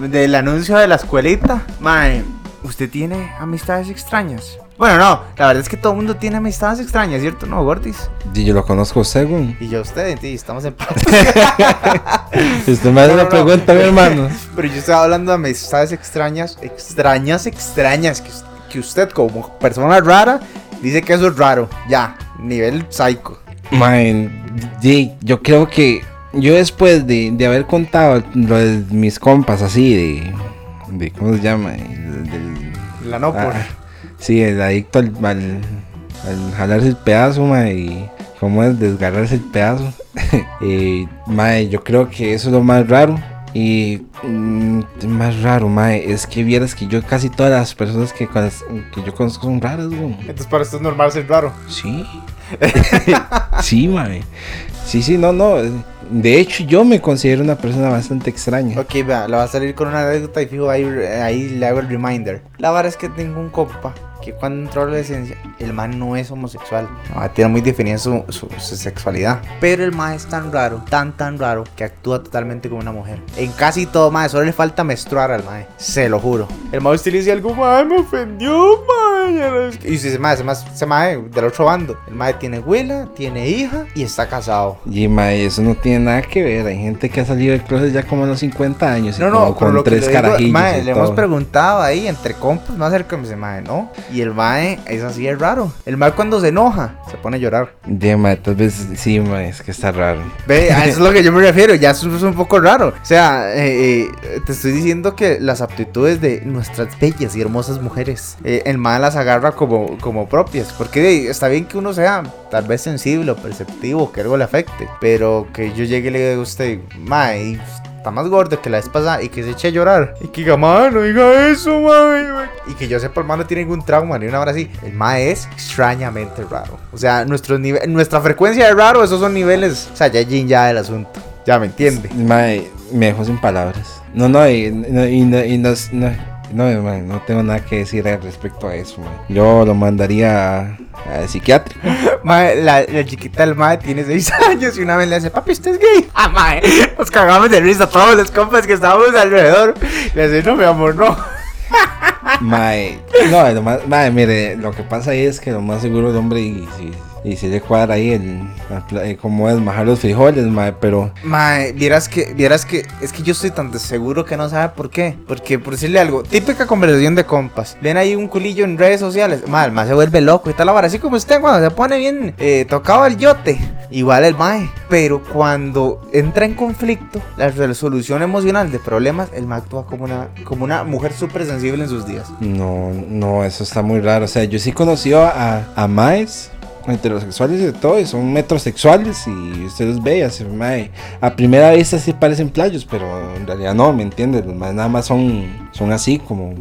Del anuncio de la escuelita, mae, ¿usted tiene amistades extrañas? Bueno, no, la verdad es que todo el mundo tiene amistades extrañas, ¿cierto? No, Gordis. Y yo lo conozco según. Y yo a usted, y estamos en paz. Usted me hace No, una no, no. pregunta, mi hermano. Pero yo estaba hablando de amistades extrañas, extrañas, extrañas, que, que usted como persona rara dice que eso es raro. Ya, nivel psycho. Man, yo creo que yo después de, de haber contado lo de mis compas así de, de ¿cómo se llama? Del- La no por... ah, sí, el adicto al, al, al jalarse el pedazo, ma, y cómo es desgarrarse el pedazo. eh, ma, yo creo que eso es lo más raro. Y mm, más raro, ma, es que vieras que yo casi todas las personas que, con las- que yo conozco son raras, güey. Entonces para esto es normal ser raro. Sí. sí, mae. Sí, sí, no, no. De hecho, yo me considero una persona bastante extraña. Ok, vea, le va a salir con una anécdota y fijo ahí, ahí le hago el reminder. La verdad es que tengo un compa que cuando entró a la adolescencia, el man no es homosexual. No, tiene muy definida su, su- su sexualidad. Pero el man es tan raro, tan tan raro, que actúa totalmente como una mujer. En casi todo, mae, solo le falta menstruar al mae. Se lo juro. El mae usted le dice algo, mae, me ofendió, mae. no es que-". Y dice, ese mae, mae del otro bando. El mae tiene huela, tiene hija y está casado. Y, mae, eso no tiene nada que ver. Hay gente que ha salido del closet ya como a los 50 años. y No, como no, con que tres carajillos. mae, y le hemos preguntado ahí entre compas, más cerca me dice, mae, no. Y el mae es así, es raro. El mae cuando se enoja, se pone a llorar. De, mae, tal vez sí, mae, es que está raro. Ve, a eso es lo que yo me refiero, ya es un poco raro. O sea, eh, eh, te estoy diciendo que las aptitudes de nuestras bellas y hermosas mujeres, eh, el mae las agarra como, como propias. Porque está bien que uno sea tal vez sensible o perceptivo, que algo le afecte. Pero que yo llegue y le diga a usted, mae, más gordo que la vez pasada y que se eche a llorar. Y que diga, mae, no diga eso, mae. Y que yo sepa, el no tiene ningún trauma ni una hora así. El mae es extrañamente raro. O sea, nuestros nive- nuestra frecuencia de raro, esos son niveles, o sea, ya yin ya del asunto. Ya me entiende. Mae, me dejó sin palabras. No, no, y, no, y no, y no, no, no, mae, no tengo nada que decir al respecto a eso. Yo lo mandaría a, a psiquiátrico. Mae, la, la chiquita del mae tiene 6 años y una vez le dice, papi, ¿usted es gay? Ah, mae, nos cagamos de risa todos los compas que estábamos alrededor. Le dice, no, mi amor, no. Mae, no, lo más, mae, mire, lo que pasa ahí es que lo más seguro el hombre y, si y si le cuadra ahí el, pla- eh, cómo es majar los frijoles, mae, pero Mae, vieras que, vieras que, es que yo estoy tan seguro que no sabe por qué. Porque, por decirle algo, típica conversación de compas. Ven ahí un culillo en redes sociales. Mae, el mae se vuelve loco y tal la vara. Así como usted cuando se pone bien eh, tocado el yote. Igual el mae. Pero cuando entra en conflicto, la resolución emocional de problemas, el mae actúa como una, como una mujer súper sensible en sus días. no, no, eso está muy raro. O sea, yo sí conocí a, a Maes heterosexuales y de todo, y son metrosexuales y usted los ve y así, mae, a primera vista sí parecen playos, pero en realidad no, ¿me entiendes? Nada más son, son así como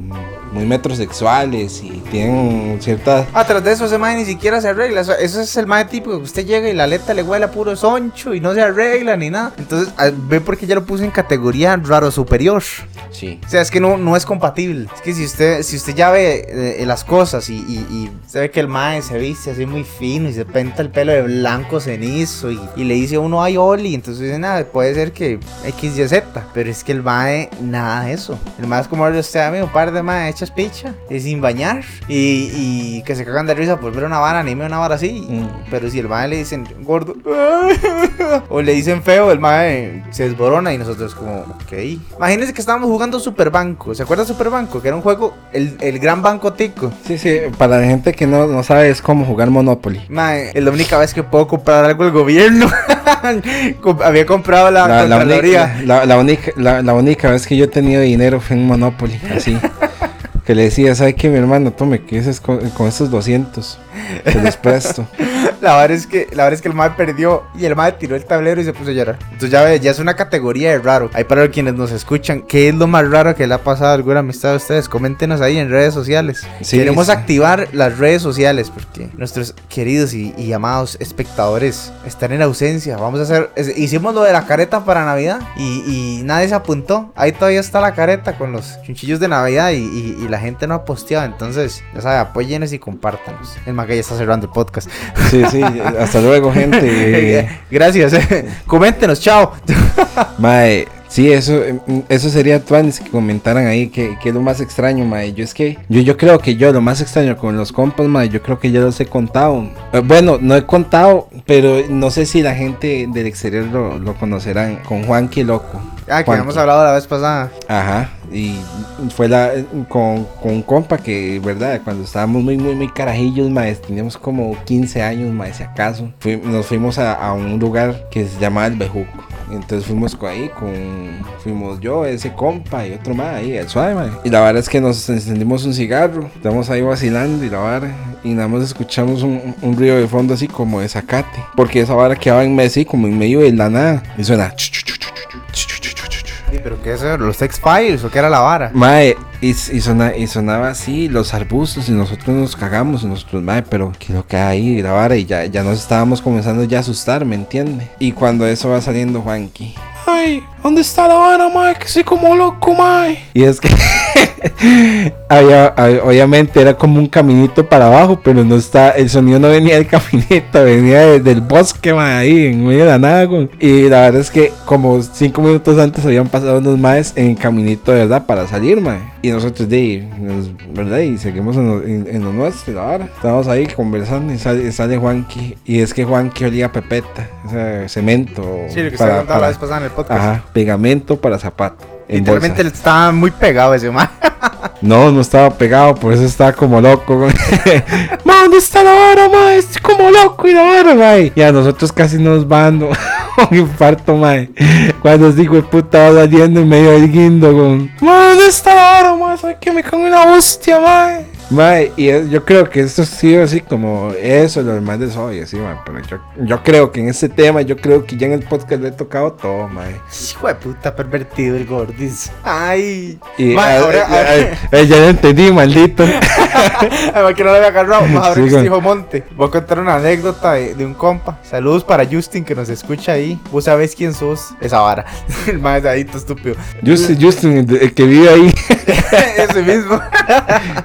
muy metrosexuales y tienen ciertas... Tras de eso ese mae ni siquiera se arregla. Eso, es el mae típico que usted llega y la aleta le huele a puro soncho y no se arregla ni nada. Entonces, ah, ve porque ya lo puse en categoría raro superior. Sí. O sea, es que no, no es compatible. Es que si usted, si usted ya ve eh, las cosas y, y, y usted ve que el mae se viste así muy fino y se pinta el pelo de blanco cenizo y, y le dice a uno, ay, Oli, entonces dice, nada, puede ser que X, Y, Z. Pero es que el mae, nada de eso. El mae es como usted, amigo, un par de mae hechas picha y sin bañar y, y que se cagan de risa por ver una vara, anime una vara así. Mm. Pero si el mae le dicen gordo o le dicen feo, el mae se desborona y nosotros como, ok. Imagínense que estábamos jugando Super Banco. ¿Se acuerda Super Banco? Que era un juego, el, el gran banco tico. Sí, sí, para la gente que no, no sabe es como jugar Monopoly. Mae, es la única vez que puedo comprar algo el gobierno. Había comprado la, La, la única, la, única, la, la única vez que yo he tenido dinero fue en Monopoly, Monopoly, así. que le decía, ¿sabe qué, mi hermano? Tome, que es con, con estos 200. Se los presto. La verdad es que la verdad es que el mae perdió y el mae tiró el tablero y se puso a llorar. Entonces ya ve, ya es una categoría de raro. Ahí para quienes nos escuchan, ¿qué es lo más raro que le ha pasado a alguna amistad a ustedes? Coméntenos ahí en redes sociales. Sí, Queremos sí. activar las redes sociales porque nuestros queridos y, y amados espectadores están en ausencia. Vamos a hacer, es- hicimos lo de la careta para Navidad y, y nadie se apuntó. Ahí todavía está la careta con los chunchillos de Navidad y, y- y la gente no ha posteado. Entonces, ya sabe, apóyenos y compártanos. El mae que ya está cerrando el podcast. Sí, sí, hasta luego, gente. Gracias. Coméntenos, chao. Mae, sí, eso, eh, eso sería Twanis que comentaran ahí que, que es lo más extraño, mae. Yo es que, yo, yo creo que yo lo más extraño con los compas, mae, yo creo que ya los he contado. Eh, bueno, no he contado, pero no sé si la gente del exterior lo, lo conocerán. Con Juanqui Loco. Ah, que Juanqui. habíamos hablado la vez pasada. Ajá, y fue la con, con un compa que, verdad, cuando estábamos muy, muy, muy carajillos, maes, teníamos como 15 años, maes, si acaso, nos fuimos a, a un lugar que se llamaba El Bejuco. Entonces fuimos ahí, con, fuimos yo, ese compa y otro más ahí, el suave, mae. Y la verdad es que nos encendimos un cigarro, estamos ahí vacilando y la vara, y nada más escuchamos un, un río de fondo así como de zacate, porque esa vara quedaba en medio, así como en medio de la nada, y suena... chu, chu, chu, pero ¿qué es eso? ¿Los X-Files o qué era la vara? Mae, y, y, sona- y sonaba así los arbustos y nosotros nos cagamos y nosotros, mae, pero ¿qué es lo que hay ahí? La vara y ya, ya nos estábamos comenzando ya a asustar, ¿me entiende? Y cuando eso va saliendo Juanqui. Ay, ¿dónde está la vara, mae? Que soy como loco, mae. Y es que había, obviamente era como un caminito para abajo, pero no está, el sonido no venía del caminito, venía de- del bosque, mae, ahí en medio de la nada, güey. Y la verdad es que como cinco minutos antes habían pasado unos maes en el caminito, de verdad, para salir, mae. Y nosotros, de, ¿verdad? Y seguimos en lo, en- en lo nuestro, la vara. Estábamos ahí conversando y sale, sale Juanqui. Y es que Juanqui olía a pepeta, o sea, cemento. Sí, lo que para- usted contaba la para- vez pasada en el podcast. Ajá, pegamento para zapato. En Literalmente estaba muy pegado ese man. No, no estaba pegado, por eso estaba como loco. güey. ma, ¿dónde está la vara, ma? Estoy como loco y la vara, ma. Y a nosotros casi nos van un infarto, ma. Cuando os digo, puta, va saliendo en medio del guindo, con. Ma, ¿dónde está la vara, ma? Soy que me cago en una hostia, ma. Ma, y es- yo creo que esto ha sido así como eso, lo demás de soy, así, ma. Pero yo, yo creo que en este tema, yo creo que ya en el podcast le he tocado todo, ma. Hijo de puta pervertido el gordis. Ay. Y Ma, ahora- ah, ya lo entendí, maldito. Además que no lo había agarrado. Ma, ahora Sí, que güey. dijo Monte. Voy a contar una anécdota de, de un compa. Saludos para Justin que nos escucha ahí. Vos sabés quién sos. Esa vara. El más adicto estúpido. Justin, Justin, el, que vive ahí. ese mismo.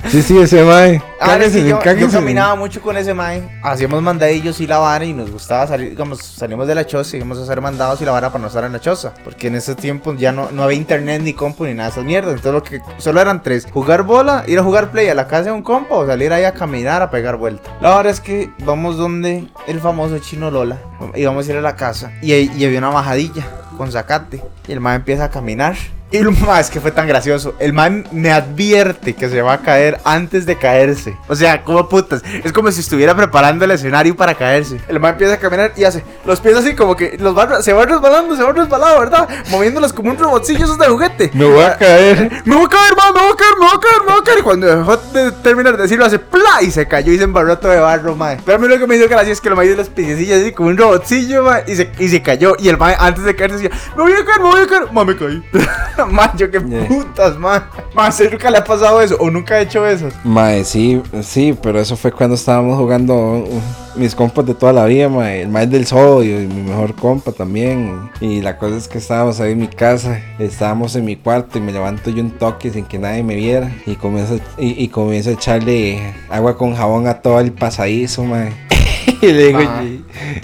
Sí, sí, ese mae. Sí, Cáguese, yo, yo caminaba mucho con ese mae. Hacíamos mandadillos y la vara y nos gustaba salir, digamos, salimos de la choza y íbamos a hacer mandados y la vara para no estar en la choza. Porque en ese tiempo ya no, no había internet ni compu ni nada de esas mierdas. Entonces lo que solo eran tres. Jugar bola, ir a jugar play a la casa de un compa o salir ahí a caminar a pegar vuelta. La verdad es que vamos donde el famoso chino Lola. Íbamos a ir a la casa y, y había una bajadilla con zacate. Y el mae empieza a caminar Y lo más que fue tan gracioso. El man me advierte que se va a caer antes de caerse. O sea, como putas. Es como si estuviera preparando el escenario para caerse. El man empieza a caminar y hace los pies así como que los va, se va resbalando, se va resbalando, ¿verdad? Moviéndolos como un robotcillo esos de juguete. Me voy a caer. Me voy a caer, man, me voy a caer, me voy a caer, me voy a caer. Y cuando dejó de terminar de decirlo, hace ¡pla! Y se cayó y se embarró todo de barro, mae. Pero a mí lo que me dio gracia es que lo mae de las piececillas así como un robotcillo, mae. Y se, y se cayó. Y el mae antes de caerse decía, me voy a caer, me voy a caer. Mae, me caí. mae, yo qué Yeah. putas, mae. Mae, ¿a usted nunca le ha pasado eso? ¿O nunca ha hecho eso? Mae, sí, sí, pero eso fue cuando estábamos jugando uh, mis compas de toda la vida, mae. El mae del sodio y mi mejor compa también. Y la cosa es que estábamos ahí en mi casa, estábamos en mi cuarto y me levanto yo un toque sin que nadie me viera. Y comienzo, y, y comienzo a echarle agua con jabón a todo el pasadizo, mae. y le digo, Ma.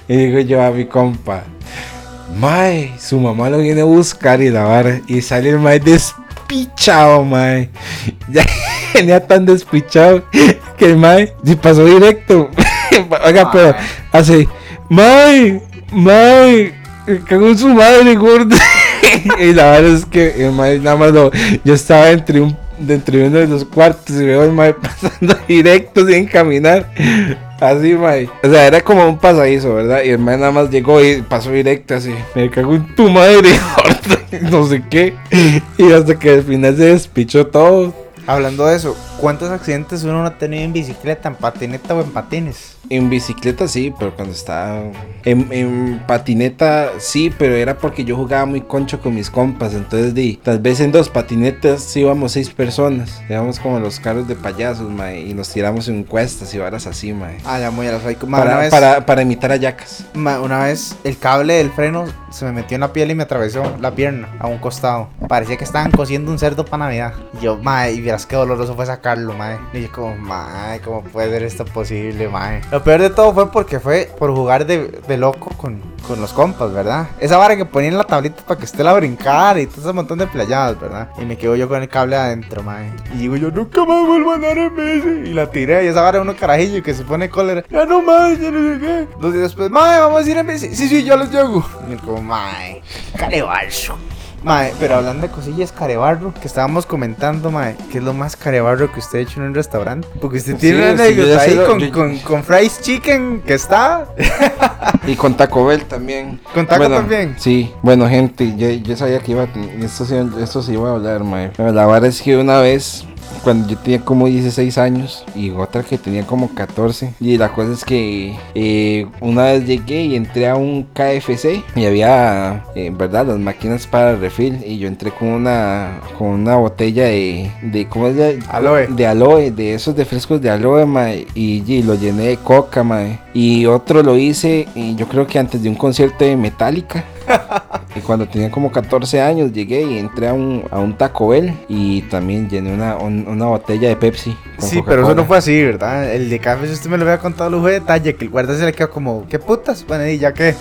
y digo yo a mi compa. Mae, su mamá lo viene a buscar y la vara. Y sale el mae despichado, mae. Ya venía tan despichado que el mae se pasó directo. Oiga, pero hace, mae, mae, en su madre, gordo. y la verdad es que el mae nada más lo. Yo estaba entre un. Dentro de uno de los cuartos y veo el mae pasando directo sin caminar. Así, mae. O sea, era como un pasadizo, ¿verdad? Y el mae nada más llegó y pasó directo así. Me cago en tu madre, no sé qué. Y hasta que al final se despichó todo. Hablando de eso, ¿cuántos accidentes uno no ha tenido en bicicleta, en patineta o en patines? En bicicleta sí, pero cuando estaba en, en patineta sí, pero era porque yo jugaba muy concho con mis compas. Entonces, di, tal vez en dos patinetas sí íbamos seis personas. Íbamos como los carros de payasos, mae, y nos tiramos en cuestas y varas así, mae. Ah, ya muy a una Para, vez, para, para imitar a yacas. ma, una vez el cable del freno se me metió en la piel y me atravesó la pierna a un costado. Parecía que estaban cociendo un cerdo para Navidad. Y yo, mae, y verás qué doloroso fue sacarlo, mae. Y yo como, mae, ¿cómo puede ser esto posible, mae? Lo peor de todo fue porque fue por jugar de, loco con, con los compas, ¿verdad? Esa vara que ponían en la tablita para que usted la brincara y todo ese montón de playadas, ¿verdad? Y me quedo yo con el cable adentro, mae. Y digo yo, nunca más vuelvo a andar en bici. Y la tiré y esa vara uno carajillo que se pone cólera. Ya no más, ya no sé qué. Dos días después, mae, vamos a ir en bici. Sí, sí, yo les llego. Y yo como, mae, carebarro. Mae, pero hablando de cosillas carebarro, que estábamos comentando, mae, ¿qué es lo más carebarro que usted ha hecho en un restaurante? Porque usted tiene Sí, una sí, anécdota sé ahí lo- con, yo- con, con Fries Chicken que está. Y con Taco Bell también. Con Taco Bueno, también. Sí, bueno, gente, yo, yo sabía que iba a. Esto, sí- esto se iba a hablar, mae. Pero la verdad es que una vez. Cuando yo tenía como 16 años y otra que tenía como 14. Y la cosa es que eh, una vez llegué y entré a un KFC y había, eh, ¿verdad? Las máquinas para refil. Y yo entré con una, con una botella de, de ¿cómo es? De, Aloe. De aloe, de esos de frescos de aloe, mae. Y, y lo llené de coca, mae. Y otro lo hice, y yo creo que antes de un concierto de Metallica. y cuando tenía como 14 años llegué y entré a un, a un Taco Bell y también llené una, un- una botella de Pepsi. Sí, pero eso no fue así, ¿verdad? El de café, si usted me lo hubiera contado lujo de detalle, que el guarda se le quedó como, ¿qué putas? Bueno, y ya que.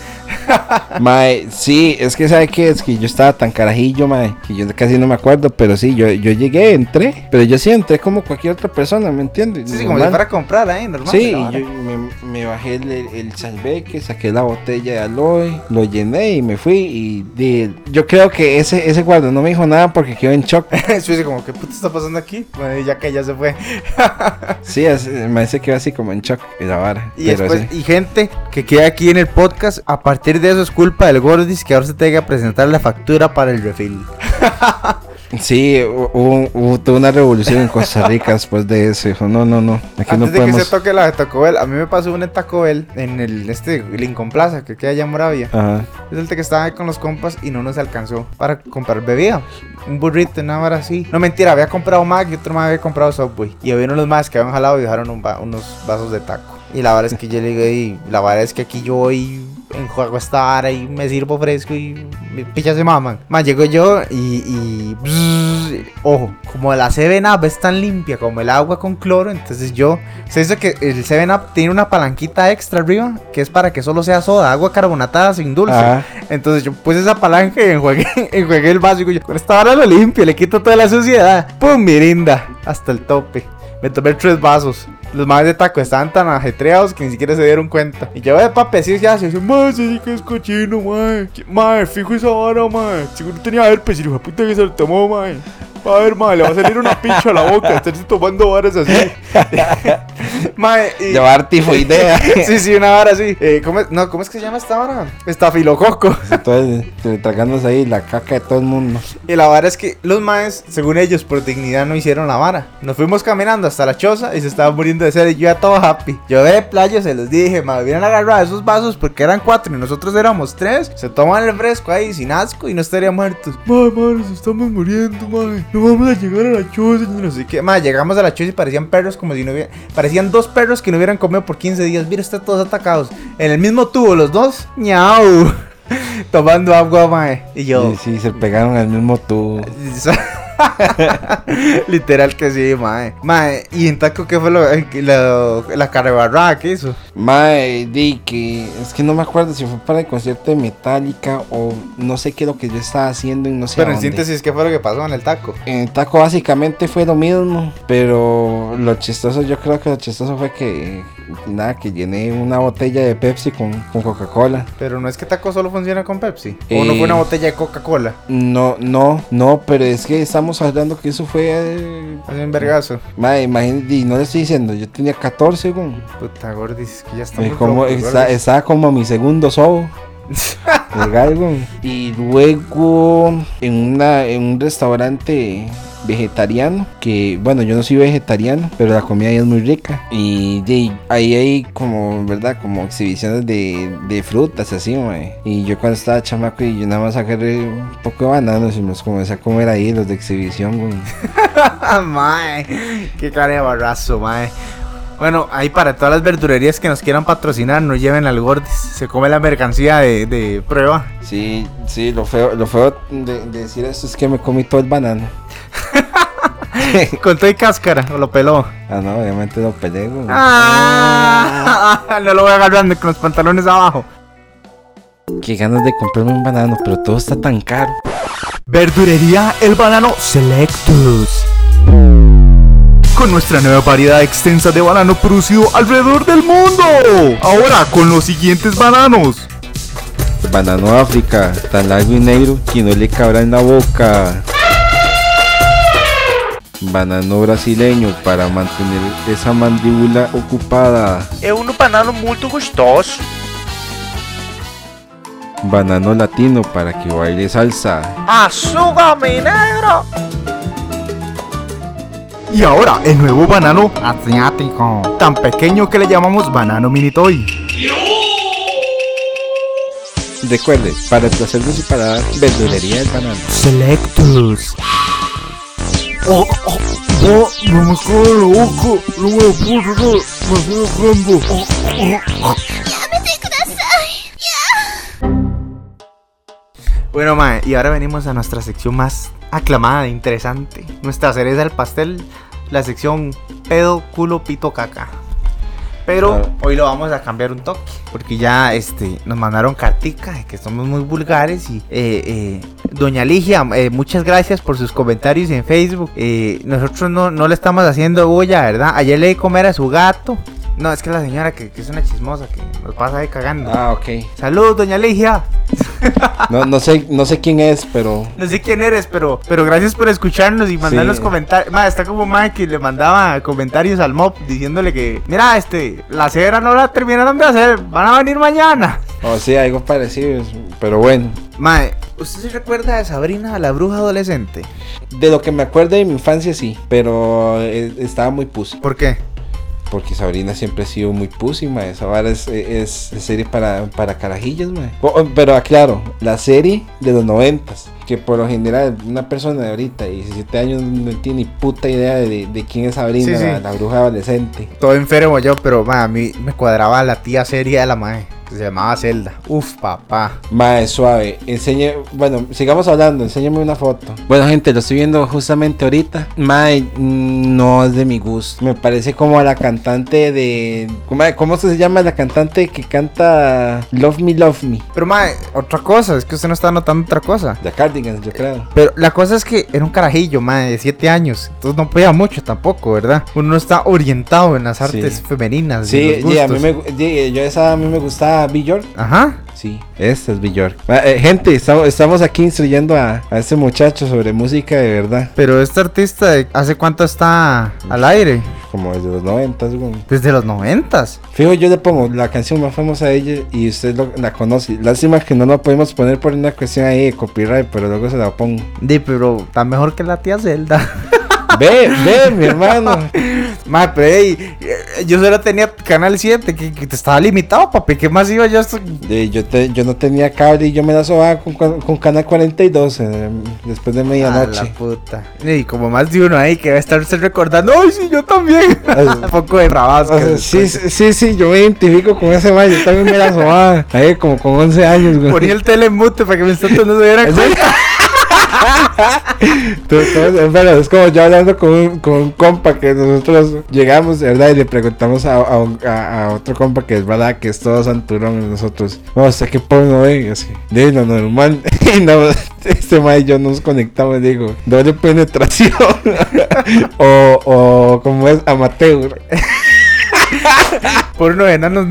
Mae, sí, es que sabe que es que yo estaba tan carajillo, mae, que yo casi no me acuerdo, pero sí, yo, yo llegué, entré, pero yo sí entré como cualquier otra persona, ¿me entiendes? Sí, sí, como si fuera a comprar, ¿eh? Normal. Sí, yo me, me bajé el, el salveque, saqué la botella de aloe, lo llené y me fui. Y di- yo creo que ese, ese guarda no me dijo nada porque quedó en shock. Dice como, ¿qué puta está pasando aquí? Bueno, ya que ya se fue. Sí, es- me parece que quedó así como en shock y la vara. Y después, sí. y gente que queda aquí en el podcast, a partir de eso es culpa del Gordis que ahora se tenga que presentar la factura para el refill. Sí, hu- hubo, una revolución en Costa Rica después de eso. Dijo, no, no, no, aquí Antes no de que podemos. se toque la de Taco Bell, a mí me pasó una en Taco Bell en el este Lincoln Plaza, que queda allá en Moravia. Ajá. Resulta que estaba ahí con los compas y no nos alcanzó para comprar bebida. Un burrito, una vara así. No mentira, había comprado Mac y otro más había comprado Subway. Y había unos más que habían jalado y dejaron un va- unos vasos de taco. Y la vara es que yo le digo, "Ey, la vara es que aquí yo voy en juego esta vara y me sirvo fresco y me pichas se maman. Más llego yo y, y bzz, ojo, como la 7-Up es tan limpia como el agua con cloro, entonces yo, se dice que el 7-Up tiene una palanquita extra arriba que es para que solo sea soda, agua carbonatada sin dulce. Ajá. Entonces yo puse esa palanca y enjuagué, enjuagué el vaso y yo, con esta vara lo limpio, le quito toda la suciedad. ¡Pum! Mirinda, hasta el tope. Me tomé tres vasos. Los madres de taco estaban tan ajetreados que ni siquiera se dieron cuenta. Y yo de papi así se dice, mae, sí, sí que es cochino, mae. Mae, fijo esa vara, mae. Seguro tenía herpes y dijo, puta que se lo tomó, mae. A ver, mae, le va a salir una pincha a la boca, estarse tomando varas así. mae, y... Llevar tifoidea. sí, sí, una vara así. Eh, ¿cómo es? No, ¿cómo es que se llama esta vara? Estafilococo. Entonces, eh, tragándose ahí la caca de todo el mundo. Y la vara es que los maes, según ellos, por dignidad no hicieron la vara. Nos fuimos caminando hasta la choza y se estaban muriendo de sed y yo ya todo happy. Yo de playa se los dije, mae, hubieran agarrado esos vasos porque eran cuatro y nosotros éramos tres. Se toman el fresco ahí sin asco y no estarían muertos. Mae, mae, nos estamos muriendo, mae. No vamos a llegar a la choza, no sé qué. Mae, llegamos a la choza y parecían perros como si no hubieran... Parecían dos perros que no hubieran comido por 15 días. Mira, están todos atacados. En el mismo tubo, los dos. ñau. Tomando agua, mae. Y yo... Sí, sí, se pegaron al mismo tubo. Literal que sí, mae. Mae, ¿y en taco qué fue lo, eh, lo- la carrebarrada que hizo? Mae, di que es que no me acuerdo si fue para el concierto de Metallica o no sé qué es lo que yo estaba haciendo y no sé Pero a en dónde. síntesis, ¿qué fue lo que pasó en el taco? En el taco básicamente fue lo mismo, pero lo chistoso, yo creo que lo chistoso fue que nada, que llené una botella de Pepsi con, con Coca-Cola. Pero no es que taco solo funciona con Pepsi. O no Eh. fue una botella de Coca-Cola. No, no, no, pero es que estamos hablando que eso fue... eh, Hace un vergazo. Mae, imagínate, y no le estoy diciendo, yo tenía 14, güey. Puta gordis, que ya está muy como, flojo, está- estaba como mi segundo sobo. Legal, güey. Y luego en, una, en un restaurante vegetariano, que bueno, yo no soy vegetariano, pero la comida ahí es muy rica. Y de, ahí hay como, ¿verdad? Como exhibiciones de, de frutas, así, mae. Y yo cuando estaba chamaco y yo nada más agarré un poco de bananos y me los comencé a comer ahí, los de exhibición, güey. Mae. Qué cara de barrazo, mae. Bueno, ahí para todas las verdurerías que nos quieran patrocinar, no lleven al gordis. Se come la mercancía de, de prueba. Sí, sí, lo feo, lo feo de, de decir esto es que me comí todo el banano. Con todo y cáscara, o lo peló. Ah, no, obviamente lo güey. Ah, no lo voy agarrando con los pantalones abajo. Qué ganas de comprarme un banano, pero todo está tan caro. Verdurería El Banano Selectus. Con nuestra nueva variedad extensa de banano producido alrededor del mundo. Ahora con los siguientes bananos. Banano África, tan largo y negro que no le cabrá en la boca. Banano brasileño para mantener esa mandíbula ocupada. É um banano muito gostoso. Banano latino para que baile salsa. Açúcar negro. Y ahora el nuevo banano Asiático. tan pequeño que le llamamos banano mini toy. Recuerde, para el placer de su paladar, verdulería del banano. Selectus. Oh, oh, no me cae la boca, no me lo puedo sacar, me estoy ahogando. Oh, oh, oh. Bueno, mae, y ahora venimos a nuestra sección más aclamada e interesante. Nuestra cereza del pastel, la sección pedo, culo, pito, caca. Pero Claro. hoy lo vamos a cambiar un toque, porque ya este, nos mandaron cartica de que somos muy vulgares y eh, eh, doña Ligia, eh, muchas gracias por sus comentarios en Facebook. Nosotros no, no le estamos haciendo bulla, ¿verdad? Ayer le di comer a su gato. No, es que la señora que, que es una chismosa que nos pasa ahí cagando. Ah, ok. Saludos, doña Ligia. No, no sé, no sé quién es, pero No sé quién eres, pero, pero gracias por escucharnos y mandarnos Sí. comentarios. Ma, está como Mike que le mandaba comentarios al mob diciéndole que, mira, este, la cera no la terminaron de hacer, van a venir mañana. o sí, algo parecido, pero bueno. Mae, ¿usted se recuerda de Sabrina, la bruja adolescente? De lo que me acuerdo de mi infancia, sí, pero eh, estaba muy pussy. ¿Por qué? Porque Sabrina siempre ha sido muy pussy, mae. Esa vara es, es, es serie para, para carajillos, mae. Pero aclaro, la serie de los noventas. Que por lo general, una persona de ahorita, 17 años, no tiene ni puta idea de, de quién es Sabrina, Sí, sí. La, la bruja adolescente. Todo enfermo yo, pero ma, a mí me cuadraba la tía seria de la mae. que se llamaba Zelda. Uf, papá. Mae, suave. Enseñe, bueno, sigamos hablando, enséñame una foto. Bueno, gente, lo estoy viendo justamente ahorita. Mae, mm, no es de mi gusto. Me parece como a la cantante de. ¿Cómo, cómo se llama la cantante que canta Love Me, Love Me? Pero, mae, otra cosa, es que usted no está notando otra cosa. The Cardigans, yo creo. Pero la cosa es que era un carajillo, mae, de 7 años. Entonces no podía mucho tampoco, ¿verdad? Uno no está orientado en las artes Sí. femeninas. Sí, y a mí me, y yo esa a mí me gustaba Bjork. Ajá. Sí, este es Bjork. Eh, gente, estamos, estamos aquí instruyendo a, a este muchacho sobre música de verdad. Pero este artista, ¿hace cuánto está al aire? Como desde los 90, güey. Desde los noventas. Fijo, yo le pongo la canción más famosa de ella y usted lo- la conoce. Lástima que no la podemos poner por una cuestión ahí de copyright, pero luego se la pongo. Di, pero está mejor que la tía Zelda. Ve, ve, mi hermano. Mae, pero ey, eh, yo solo tenía Canal 7, que, que te estaba limitado, papi. ¿Qué más iba yo? Eh, yo, te- yo no tenía cable y yo me la sobaba con, con, Canal 42 eh, después de A la medianoche. puta. Y como más de uno ahí que va a estarse recordando, ¡ay, sí, yo también! Un poco de rabasco. O sea, sí, sí, sí, yo me identifico con ese man. Yo también me la sobaba. Ahí como con 11 años, güey. Ponía el telemute para que mis tontos no se dieran cuenta. Bueno, es como yo hablando con un, con un compa que nosotros llegamos, ¿verdad? Y le preguntamos a, a un- a- a otro compa que es verdad que es todo santurón y nosotros, vamos, ¿a qué porno ve? Y así, de lo normal. Y no, este ma y yo nos conectamos digo, doble penetración. o, o como es amateur. Por uno de enanos.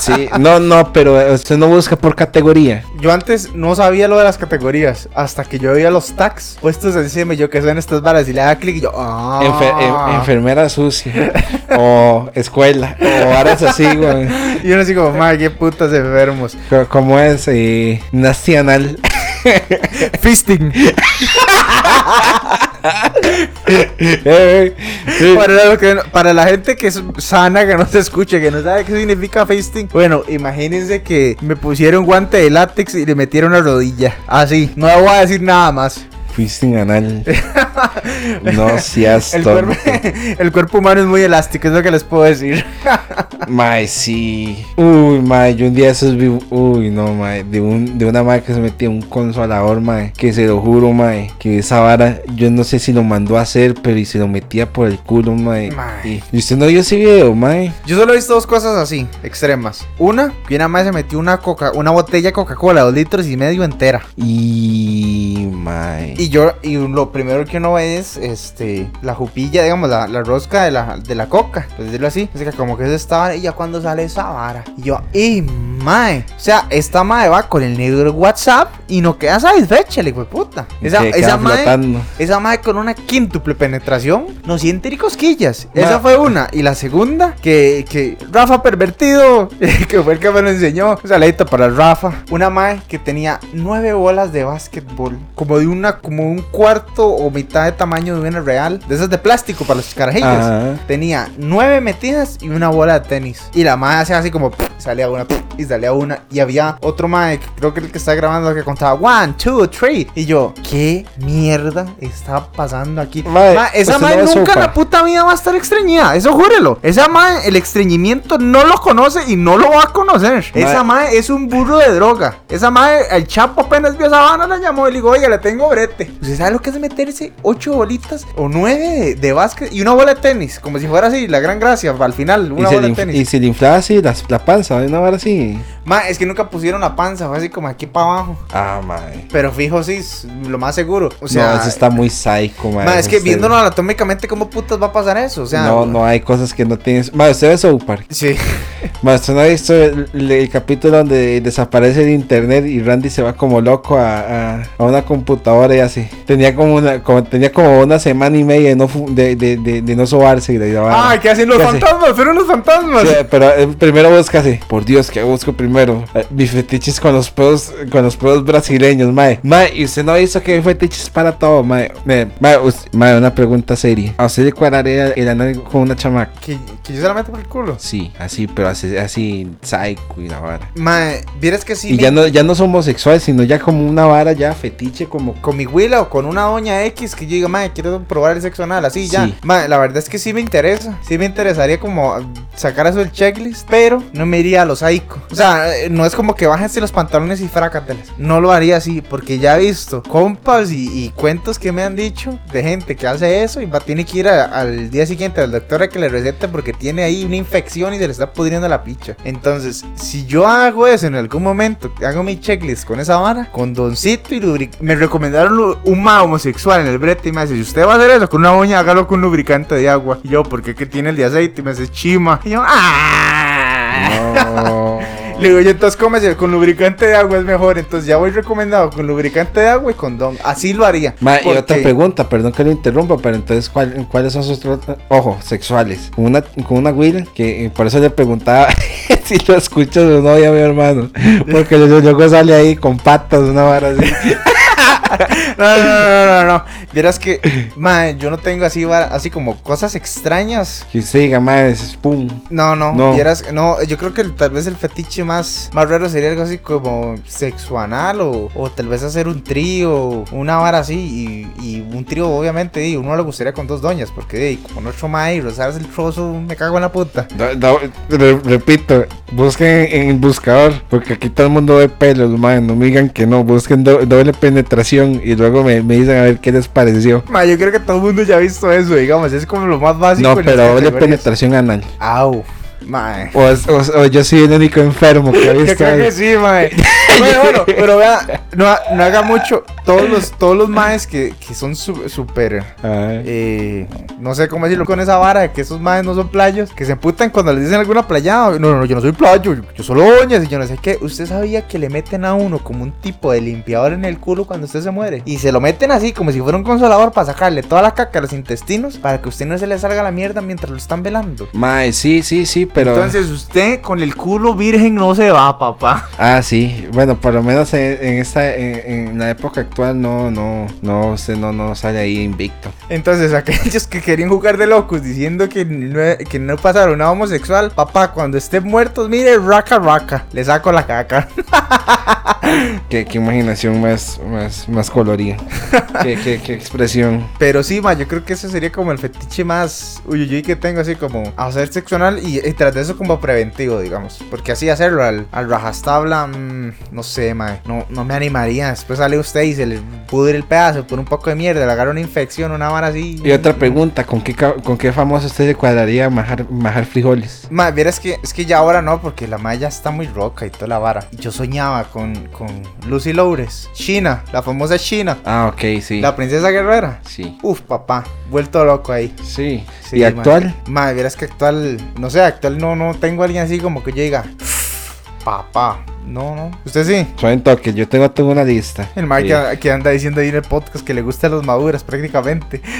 Sí, no, no, pero usted no busca por categoría. Yo antes no sabía lo de las categorías. Hasta que yo veía los tags puestos encima. y Yo que son estas varas. Y le daba clic y yo. ¡Ah! Enfer- en- enfermera sucia. o escuela. O varas así, güey. Y uno así como, madre, qué putas enfermos. Co- Como es eh, nacional. Fisting. Para, lo que- para la gente que es sana, que no se escuche, que no sabe qué significa fisting. Bueno, imagínense que me pusieron guante de látex y le metieron la rodilla. Así. No voy a decir nada más. Fuiste anal. No seas El tonto. cuerpo, el cuerpo humano es muy elástico, es lo que les puedo decir. Mae, sí. Uy, mae, yo un día esos vi. Uy, no, mae. De, un, de una mae que se metía un consolador, mae. Que se lo juro, mae. Que esa vara, yo no sé si lo mandó a hacer, pero y se lo metía por el culo, mae. Mae. Y, usted no vio ese video, mae. Yo solo he visto dos cosas así, extremas. Una, que una madre se metió una coca, una botella de Coca-Cola, dos litros y medio entera. Y. Mae. Y yo, y lo primero que uno ve es este la jupilla, digamos, la, la rosca de la, de la coca, por decirlo así. Así que como que eso estaba y ya cuando sale esa vara. Y yo, ¡y mae! O sea, esta madre va con el negro WhatsApp y no queda satisfecha, le puta. Esa, Se esa flotando. Esa madre con una quíntuple penetración no siente ni cosquillas. Ma- Esa fue una. Y la segunda, que, que Rafa pervertido, que fue el que me lo enseñó. Un saludito para Rafa. Una madre que tenía nueve bolas de básquetbol. Como de una, como un cuarto o mitad de tamaño de una real. De esas de plástico para los carajillos. Ajá. Tenía nueve metidas y una bola de tenis. Y la madre hacía así como salía una. Y salía una. Y había otro que creo que el que está grabando, que contaba one, two, three. Y yo, ¿qué mierda está pasando aquí? Ma, esa usted madre nunca en la puta vida va a estar estreñida. Eso júrelo. Esa madre, el estreñimiento no lo conoce y no lo va a conocer. Esa madre es un burro de droga. Esa madre, el chapo apenas vio esa vana, la llamó y le digo, oye, le tengo brete. ¿Usted sabe lo que es meterse ocho bolitas o nueve de, de básquet y una bola de tenis? Como si fuera así, la gran gracia. Al final, una bola de inf- y tenis. se le inflaba así la, la panza, una vara así. Ma, es que nunca pusieron la panza, fue así como aquí para abajo. Ah, mae. Pero fijo, sí, es lo más seguro. O sea, sea, eso está muy psycho, mae. ma, es que viéndolo anatómicamente, ¿cómo putas va a pasar eso? O sea, no, no hay cosas que no tienes. Mae, usted ve South Park. Sí. Usted no ha visto el, el- el capítulo donde desaparece el internet y Randy se va como loco a, a- a una computadora y así. Tenía como una, como, tenía como una semana y media de no, de, de, de, de no sobarse y de. Ah, ¿qué hacen los fantasmas? Fueron los fantasmas. Sí, pero eh, primero busca así. Por Dios, ¿qué busco primero? Eh, mis fetiches con los pedos, con los pedos brasileños, mae. Mae, y usted no ha visto que hay fetiches para todo, mae. Mae, mae, una pregunta seria. ¿A usted le cuadraría el anal con una chamaca? Que, que yo se la meto por el culo. Sí, así, pero pero así, así psycho y la vara. Mae, vieras que sí. Y me- ya no, ya no es homosexual, sino ya como una vara ya fetiche, como Con mi huila o con una doña X que yo diga, mae, quiero probar el sexo anal, así ya. Mae, la verdad es que sí me interesa. Sí me interesaría como sacar eso del checklist, pero no me iría a los psycho. O sea, eh, no es como que bájense los pantalones y frácateles. No lo haría así, porque ya he visto compas y, y cuentos que me han dicho de gente que hace eso y va, tiene que ir a- al día siguiente al doctor a que le recete porque tiene ahí una infección y se le está pudriendo la picha. Entonces, si yo hago eso en algún momento, hago mi checklist con esa vara, condoncito y lubricante. Me recomendaron un ma homosexual en el brete y me dice, si usted va a hacer eso con una uña, hágalo con lubricante de agua. Y yo, ¿por qué que tiene el de aceite? Y me dice, chima. Y yo, ¡ah! Le digo, yo entonces cómese con lubricante de agua es mejor. Entonces ya voy recomendado con lubricante de agua y condón. Así lo haría. Ma, y otra Porque- pregunta, perdón que lo interrumpa, pero entonces, ¿cuál- ¿cuáles son sus tra- ojo, sexuales? Con una, con una Will, que eh, por eso le preguntaba si lo escuchas o no, ya mi hermano. Porque luego luego sale ahí con patas, una vara así. No, no, no, no, no. Vieras que, mae, yo no tengo así, así como cosas extrañas. Que se diga, más, pum. No, no, No. vieras, no, yo creo que tal vez el fetiche más, más raro sería algo así como sexuanal o, o tal vez hacer un trío, una vara así y, y un trío obviamente, y uno le gustaría con dos doñas porque di, con ocho mae y rozarse el trozo me cago en la puta. No, no, re- repito, busquen en el buscador, porque aquí todo el mundo ve pelos, man, no me digan que no, busquen do- doble penetración y luego me, me dicen a ver qué les pareció. Ma, yo creo que todo el mundo ya ha visto eso, digamos, es como lo más básico. No, pero doble penetración anal. Au, mae. O, o- o yo soy el único enfermo que ha Yo visto creo que sí, mae. bueno, bueno, pero vea, no, no haga mucho. Todos los, todos los maes que, que son súper, eh, no sé cómo decirlo con esa vara, de que esos maes no son playos, que se emputan cuando les dicen alguna playada. No, no, no, yo no soy playo, yo, yo solo doñas y yo no sé qué. ¿Usted sabía que le meten a uno como un tipo de limpiador en el culo cuando usted se muere? Y se lo meten así, como si fuera un consolador para sacarle toda la caca a los intestinos para que usted no se le salga la mierda mientras lo están velando. Mae, sí, sí, sí, pero. Entonces usted con el culo virgen no se va, papá. Ah, sí. Bueno, por lo menos en, en esta, en, en la época actual no, no, no, se, no, no sale ahí invicto. Entonces, aquellos que querían jugar de locos diciendo que no, que no pasaron nada homosexual, papá, cuando estén muertos, mire, raca, raca, le saco la caca. Qué, qué imaginación más, más, más colorida. qué, qué, qué expresión. Pero sí, ma, yo creo que ese sería como el fetiche más uyuyuy que tengo, así como hacer sexo anal y, y tras de eso como preventivo, digamos. Porque así hacerlo al, al rajastabla, mm, no sé, ma, no, no me animaría. Después sale usted y se le pudre el pedazo por un poco de mierda, le agarra una infección, una vara así. Y otra pregunta, ¿con qué, con qué famoso usted le cuadraría majar, majar frijoles? Ma, vieras que es que ya ahora no, porque la malla está muy roca y toda la vara. Yo soñaba con, con Lucy Loures, China, la famosa China, Ah, ok, sí. la princesa guerrera. Sí. Uf, papá, vuelto loco ahí. Sí. Sí, ¿Y actual? Ma, vieras que actual, no sé, actual no, no tengo a alguien así como que diga, papá, no, no. ¿Usted sí? Suave toque, yo tengo toda una lista. El Mike Sí. que, que anda diciendo ahí en el podcast que le gustan los maduras prácticamente.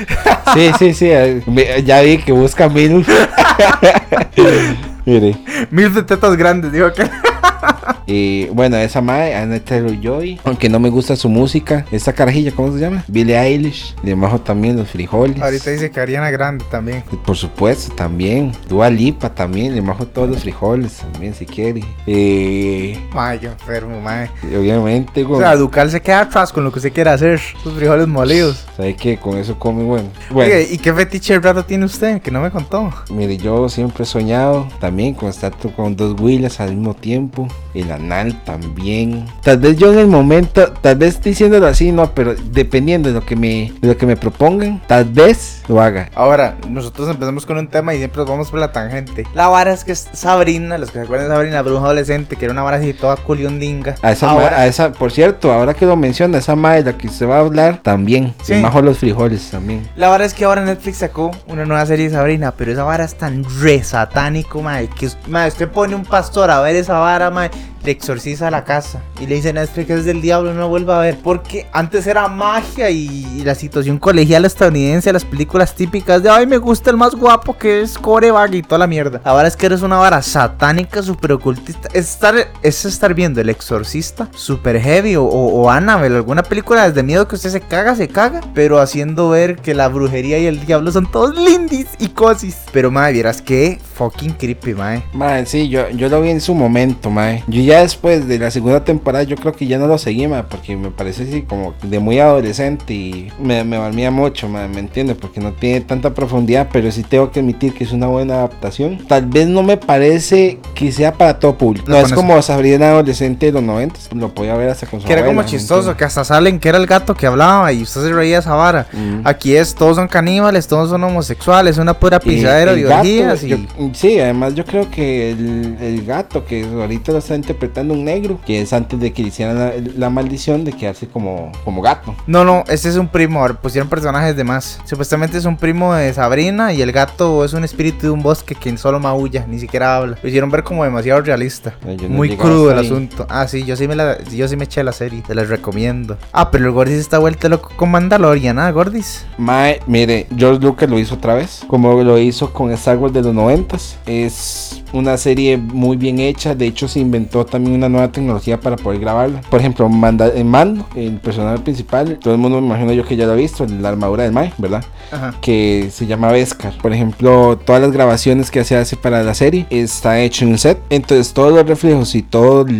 Sí, sí, sí. eh, Ya vi que busca mil. Mire. Mil de tetas grandes, digo que. Y bueno, esa mae, Anna Taylor-Joy, aunque no me gusta su música, esa carajilla, ¿cómo se llama? Billie Eilish, le majo también los frijoles. Ahorita dice que Ariana Grande también. Por supuesto, también. Dua Lipa también, le majo todos los frijoles también, si quiere. Eh, Mae, qué enfermo, mae. obviamente, O güey. sea, Ducal se queda atrás con lo que usted quiera hacer. Sus frijoles molidos. ¿Sabe qué? Con eso come, bueno. Bueno, Oye, ¿y qué fetiche raro tiene usted? Que no me contó. mire, yo siempre he soñado también con estar con dos huilas al mismo tiempo. El anal también. Tal vez yo en el momento, tal vez diciéndolo así, no, pero dependiendo de lo que me, de lo que me propongan, tal vez lo haga. Ahora, nosotros empezamos con un tema y siempre nos vamos por la tangente. La vara es que es Sabrina, los que se acuerdan de Sabrina, la bruja adolescente, que era una vara así toda culiondinga. A esa, ma- Ahora, a esa, por cierto, ahora que lo menciona, esa madre de la que se va a hablar también. Sí. Le majo los frijoles también. La vara es que ahora Netflix sacó una nueva serie de Sabrina, pero esa vara es tan re satánico, mae, que mae, usted pone un pastor a ver esa vara, mae, le exorciza la casa y le dice a Netflix que es del diablo, no vuelva a ver. Porque antes era magia y, la situación colegial estadounidense, las películas típicas de ay, me gusta el más guapo que es Corebag y toda la mierda. Ahora es que eres una vara satánica, super ocultista. Es estar, es estar viendo El Exorcista, super heavy o, o, Annabelle, alguna película desde miedo que usted se caga, se caga, pero haciendo ver que la brujería y el diablo son todos lindis y cosis. Pero madre, vieras que fucking creepy, madre. Mae, sí, yo, yo lo vi en su momento, mae. Yo ya después de la segunda temporada, yo creo que ya no lo seguí, mae, porque me parece así como de muy adolescente y me, me valía mucho, mae, ¿me entiendes? Porque no tiene tanta profundidad, pero sí tengo que admitir que es una buena adaptación. Tal vez no me parece que sea para todo público. No, No, es como Sabrina adolescente de los 90, lo podía ver hasta con su Que era como abuela, ¿me chistoso, que hasta salen que era el gato que hablaba y usted se reía de esa vara. Mm. Aquí es, todos son caníbales, todos son homosexuales, una pura pisadera de orgías y... yo- sí, además yo creo que el, el gato que ahorita lo está interpretando un negro, que es antes de que le hicieran la, la maldición de quedarse como, como gato. No, no, este es un primo, ahora pusieron personajes de más. Supuestamente es un primo de Sabrina y el gato es un espíritu de un bosque que solo maulla, ni siquiera habla. Lo hicieron ver como demasiado realista. No Muy crudo el asunto. Ah, sí, yo sí me la, yo sí me eché la serie, te la recomiendo. Ah, pero el Gordis está vuelto loco con Mandalorian, ¿ah, Gordis? Mae, mire, George Lucas lo hizo otra vez, como lo hizo con Star Wars de los 90 Es una serie muy bien hecha, de hecho se inventó también una nueva tecnología para poder grabarla. Por ejemplo, Manda- en Mando, el personaje principal, todo el mundo me imagino yo que ya lo ha visto, la armadura del Mae, ¿verdad? Ajá. que se llama Beskar. Por ejemplo, todas las grabaciones que se hace para la serie está hecho en un set. Entonces todos los reflejos y todas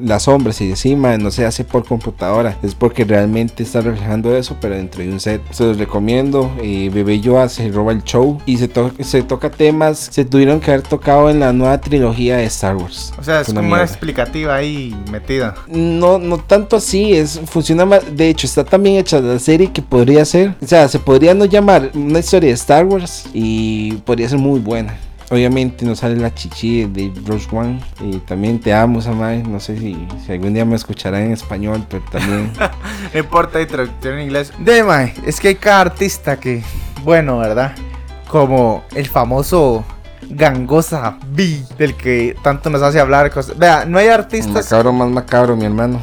las sombras y encima no se hace por computadora. Es porque realmente está reflejando eso, pero dentro de un set. Se los recomiendo. Eh, Bebé Yoa se roba el show y se, to- se toca temas. Se tuvieron que haber tocado en la nueva trilogía de Star Wars. O sea, Una como una mierda. explicativa ahí metida. No, no tanto así, es funciona más. De hecho, está tan bien hecha la serie que podría ser. O sea, se podría no llamar una historia de Star Wars y podría ser muy buena. Obviamente no sale la chichi de Rogue One. Y también te amo, Samai. No sé si, si algún día me escuchará en español, pero también. No importa, hay traducción en inglés. De mae, es que hay cada artista que, bueno, ¿verdad? Como el famoso Gangosa B, del que tanto nos hace hablar. Vea, no hay artistas, macabro más macabro, mi hermano.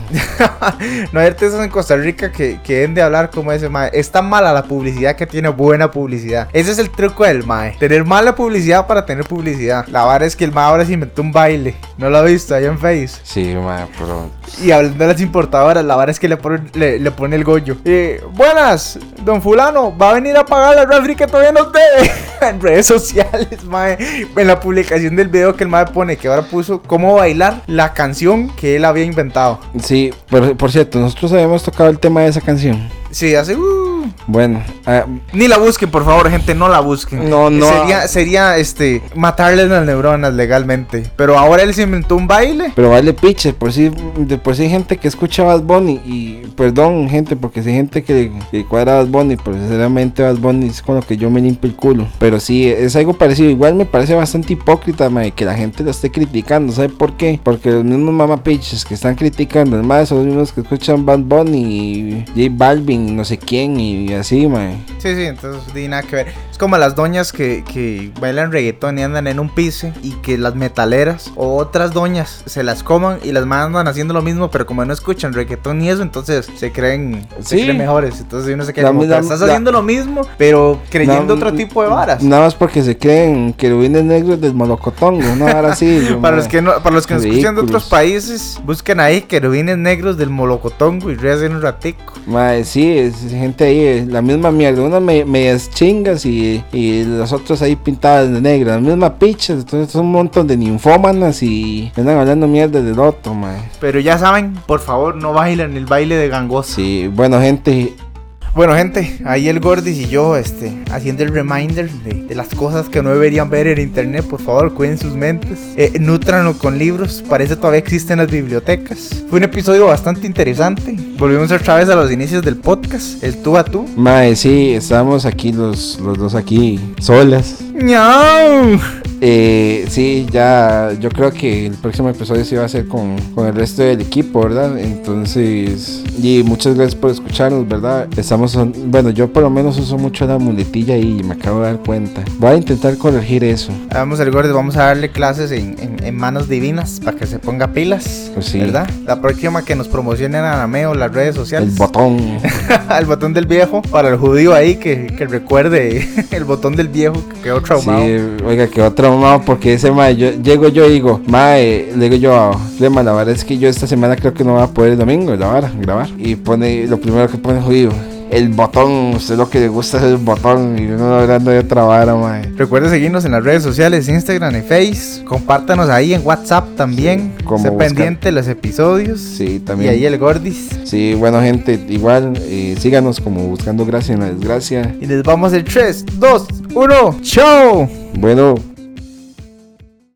no hay artistas en Costa Rica que, que den de hablar como ese mae. Es tan mala la publicidad que tiene buena publicidad. Ese es el truco del mae. Tener mala publicidad para tener publicidad. La vara es que el mae ahora se inventó un baile. ¿No lo ha visto ahí en Face? Sí, ma, pero. Y hablando de las importadoras, la verdad es que le pone, le, le pone el goyo. Eh, buenas, don fulano, va a venir a pagar la refri que todavía no debe. en redes sociales, mae. En la publicación del video que el mae pone, que ahora puso cómo bailar la canción que él había inventado. Sí, por, por cierto, nosotros habíamos tocado el tema de esa canción. Sí, hace... uh. Bueno, ah, Ni la busquen, por favor, gente, no la busquen. No, no. Sería, sería este, matarle las neuronas legalmente. Pero ahora él se inventó un baile. Pero vale piche, por si, de por si hay gente que escucha Bad Bunny y perdón gente, porque si hay gente que, que cuadra Bad Bunny, pero sinceramente Bad Bunny es con lo que yo me limpio el culo. Pero sí, es algo parecido, igual me parece bastante hipócrita, mae, que la gente lo esté criticando, ¿sabe por qué? Porque los mismos mamapiches que están criticando, mae, son los mismos que escuchan Bad Bunny y J Balvin, no sé quién y así, mae. Sí, sí, entonces no tiene nada que ver. Es como las doñas que, que bailan reggaetón y andan en un piso y que las metaleras o otras doñas se las coman y las mandan haciendo lo mismo, pero como no escuchan reggaetón y eso, entonces se creen, se Sí. creen mejores. Entonces uno se queda como, la- estás la- haciendo lo mismo, pero creyendo otro tipo de varas. Nada más porque se creen querubines negros del molocotongo, una vara así. yo, Para mae. los que no, para los que nos escuchan de otros países, busquen ahí querubines negros del molocotongo y recen un ratico. Mae, sí, es gente ahí, es la misma mierda, unas me- medias chingas y, y los otros ahí pintadas de negro, la misma picha, entonces son un montón de ninfómanas y andan hablando mierda del otro, mae. Pero ya saben, por favor, no bailen el baile de gangoso. Sí, bueno gente, Bueno, gente, ahí el Gordis y yo, este, haciendo el reminder de, de las cosas que no deberían ver en internet. Por favor, cuiden sus mentes. Eh, nútranlo con libros. Parece todavía existen las bibliotecas. Fue un episodio bastante interesante. Volvimos otra vez a los inicios del podcast, el tú a tú. mae, sí, estamos aquí los, los dos aquí solas. ñau. Eh, sí, ya yo creo que el próximo episodio sí va a ser con, con el resto del equipo, ¿verdad? Entonces, y muchas gracias por escucharnos, ¿verdad? Estamos, bueno, yo por lo menos uso mucho la muletilla y me acabo de dar cuenta. Voy a intentar corregir eso. Vamos al gordo, vamos a darle clases en, en- en manos divinas para que se ponga pilas. Pues sí. ¿Verdad? La próxima que nos promocionen a Nameo las redes El sociales. botón. el botón del viejo. Para el judío ahí que, que recuerde el botón del viejo que quedó Sí, traumado. oiga, quedó traumado porque ese mae, yo llego yo y digo, mae, le digo yo a Flema, la verdad es que yo esta semana creo que no voy a poder el domingo grabar, grabar. Y pone, lo primero que pone judío, el botón, usted lo que le gusta es el botón, y uno hablando de otra vara, mae. Recuerde seguirnos en las redes sociales, Instagram y Face. Compártanos ahí en WhatsApp también. Como buscar- pendiente de los episodios. Sí, Y también. ahí el Gordis. Sí, bueno gente, igual eh, síganos como buscando gracia en la desgracia. Y les vamos el 3, 2, 1. ¡Chao! Bueno,